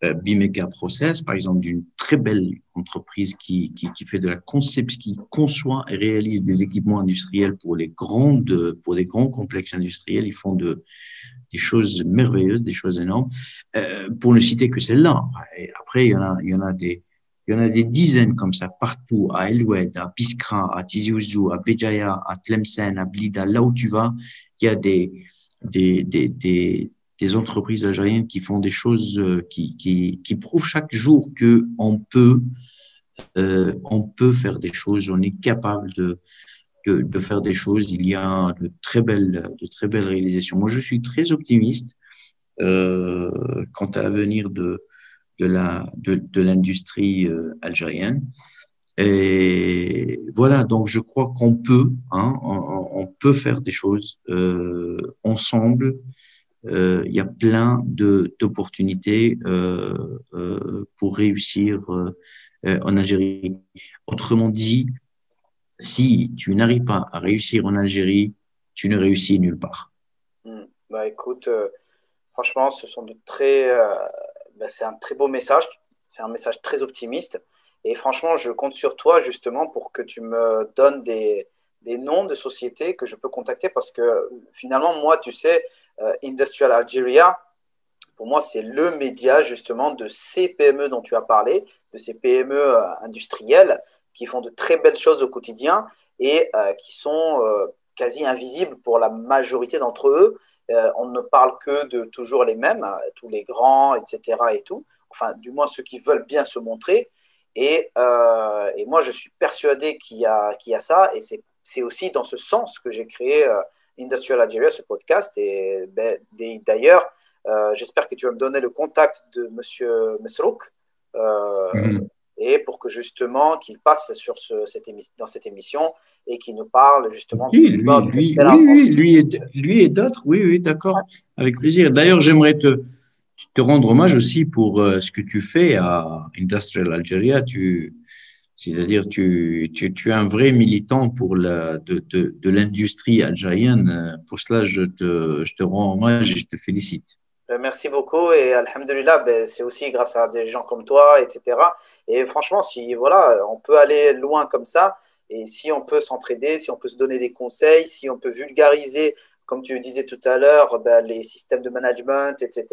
euh, Bimega Process, par exemple, d'une très belle entreprise qui, qui, qui, fait de la conception, qui conçoit et réalise des équipements industriels pour les grandes, pour des grands complexes industriels. Ils font de, des choses merveilleuses, des choses énormes. Euh, pour ne citer que celle-là. Après, il y en a, il y en a des, il y en a des dizaines comme ça partout, à El à Biskra, à Tizi Ouzou, à Béjaïa, à Tlemcen, à Blida, là où tu vas, il y a des, des, des, des, des entreprises algériennes qui font des choses euh, qui, qui, qui prouvent chaque jour que on peut, euh, on peut faire des choses, on est capable de, de, faire des choses. Il y a de très belles, de très belles réalisations. Moi, je suis très optimiste euh, quant à l'avenir de, de la de, de l'industrie algérienne. Et voilà, donc je crois qu'on peut, hein, on, peut faire des choses ensemble. Euh, il y a plein d'opportunités euh, euh, pour réussir en Algérie. Autrement dit, si tu n'arrives pas à réussir en Algérie, tu ne réussis nulle part. Hmm. Bah écoute, euh, franchement, ce sont de très, euh, bah, c'est un très beau message. C'est un message très optimiste. Et franchement, je compte sur toi justement pour que tu me donnes des, des noms de sociétés que je peux contacter parce que finalement, moi, tu sais, euh, Industrial Algeria, pour moi, c'est le média justement de ces PME dont tu as parlé, de ces PME industrielles qui font de très belles choses au quotidien et euh, qui sont euh, quasi invisibles pour la majorité d'entre eux. Euh, on ne parle que de toujours les mêmes, tous les grands, etc. et tout. Enfin, du moins ceux qui veulent bien se montrer. Et, et moi, je suis persuadé qu'il y, qu y, a ça. Et c'est aussi dans ce sens que j'ai créé Industrial Algeria, ce podcast. Et ben, d'ailleurs, j'espère que tu vas me donner le contact de M. Mesrouk. Euh, mm et pour que justement qu'il passe sur ce, cette dans cette émission et qu'il nous parle justement oui, lui, lui, oui, lui, et, lui et d'autres, oui, oui, d'accord, avec plaisir. D'ailleurs, j'aimerais te, te rendre hommage aussi pour euh, ce que tu fais à Industrial Algeria. Tu, c'est-à-dire, tu, tu, es un vrai militant pour de, l'industrie algérienne. Pour cela, je te, je te rends hommage et je te félicite. Euh, merci beaucoup et Alhamdulillah, ben, c'est aussi grâce à des gens comme toi, etc. Et franchement, si voilà, on peut aller loin comme ça et si on peut s'entraider, si on peut se donner des conseils, si on peut vulgariser, comme tu disais tout à l'heure, ben, les systèmes de management, etc.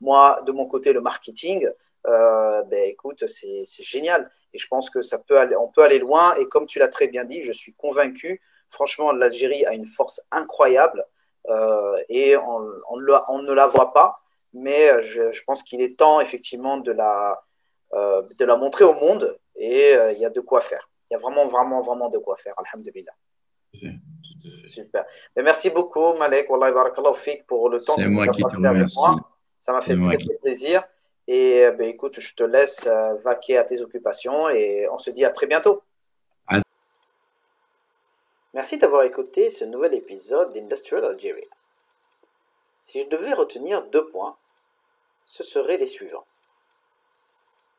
Moi, de mon côté, le marketing, euh, ben, écoute, c'est génial. Et je pense que ça peut aller, on peut aller loin. Et comme tu l'as très bien dit, je suis convaincu. Franchement, l'Algérie a une force incroyable. Euh, et on, on, on, ne la voit pas, mais euh, je, je pense qu'il est temps effectivement de la, euh, de la montrer au monde et il y a de quoi faire. Il y a vraiment, vraiment, vraiment de quoi faire, alhamdulillah. Super. Mais merci beaucoup, Malek. Wallah, pour le temps que tu as passé avec moi. Ça m'a fait très, très plaisir. Et ben, écoute, je te laisse vaquer à tes occupations et on se dit à très bientôt. Merci d'avoir écouté ce nouvel épisode d'Industrial Algeria. Si je devais retenir deux points, ce seraient les suivants.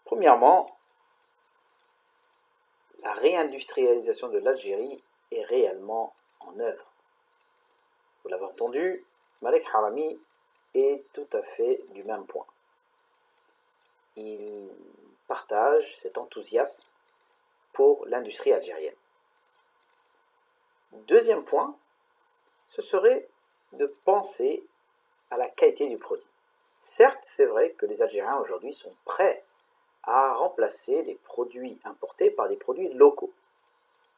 Premièrement, la réindustrialisation de l'Algérie est réellement en œuvre. Vous l'avez entendu, Malek Harami est tout à fait du même point. Il partage cet enthousiasme pour l'industrie algérienne. Deuxième point, ce serait de penser à la qualité du produit. Certes, c'est vrai que les Algériens aujourd'hui sont prêts à remplacer les produits importés par des produits locaux.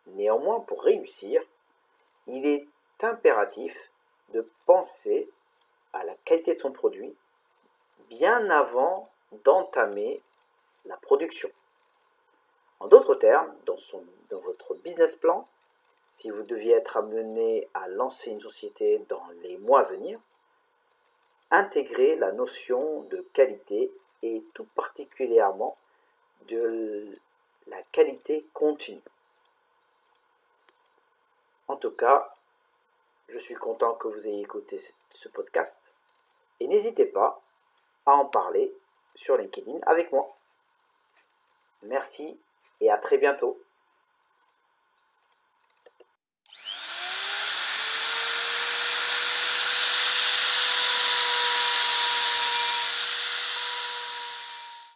Néanmoins, pour réussir, il est impératif de penser à la qualité de son produit bien avant d'entamer la production. En d'autres termes, dans, dans votre business plan, si vous deviez être amené à lancer une société dans les mois à venir, intégrez la notion de qualité et tout particulièrement de la qualité continue. En tout cas, je suis content que vous ayez écouté ce podcast et n'hésitez pas à en parler sur LinkedIn avec moi. Merci et à très bientôt.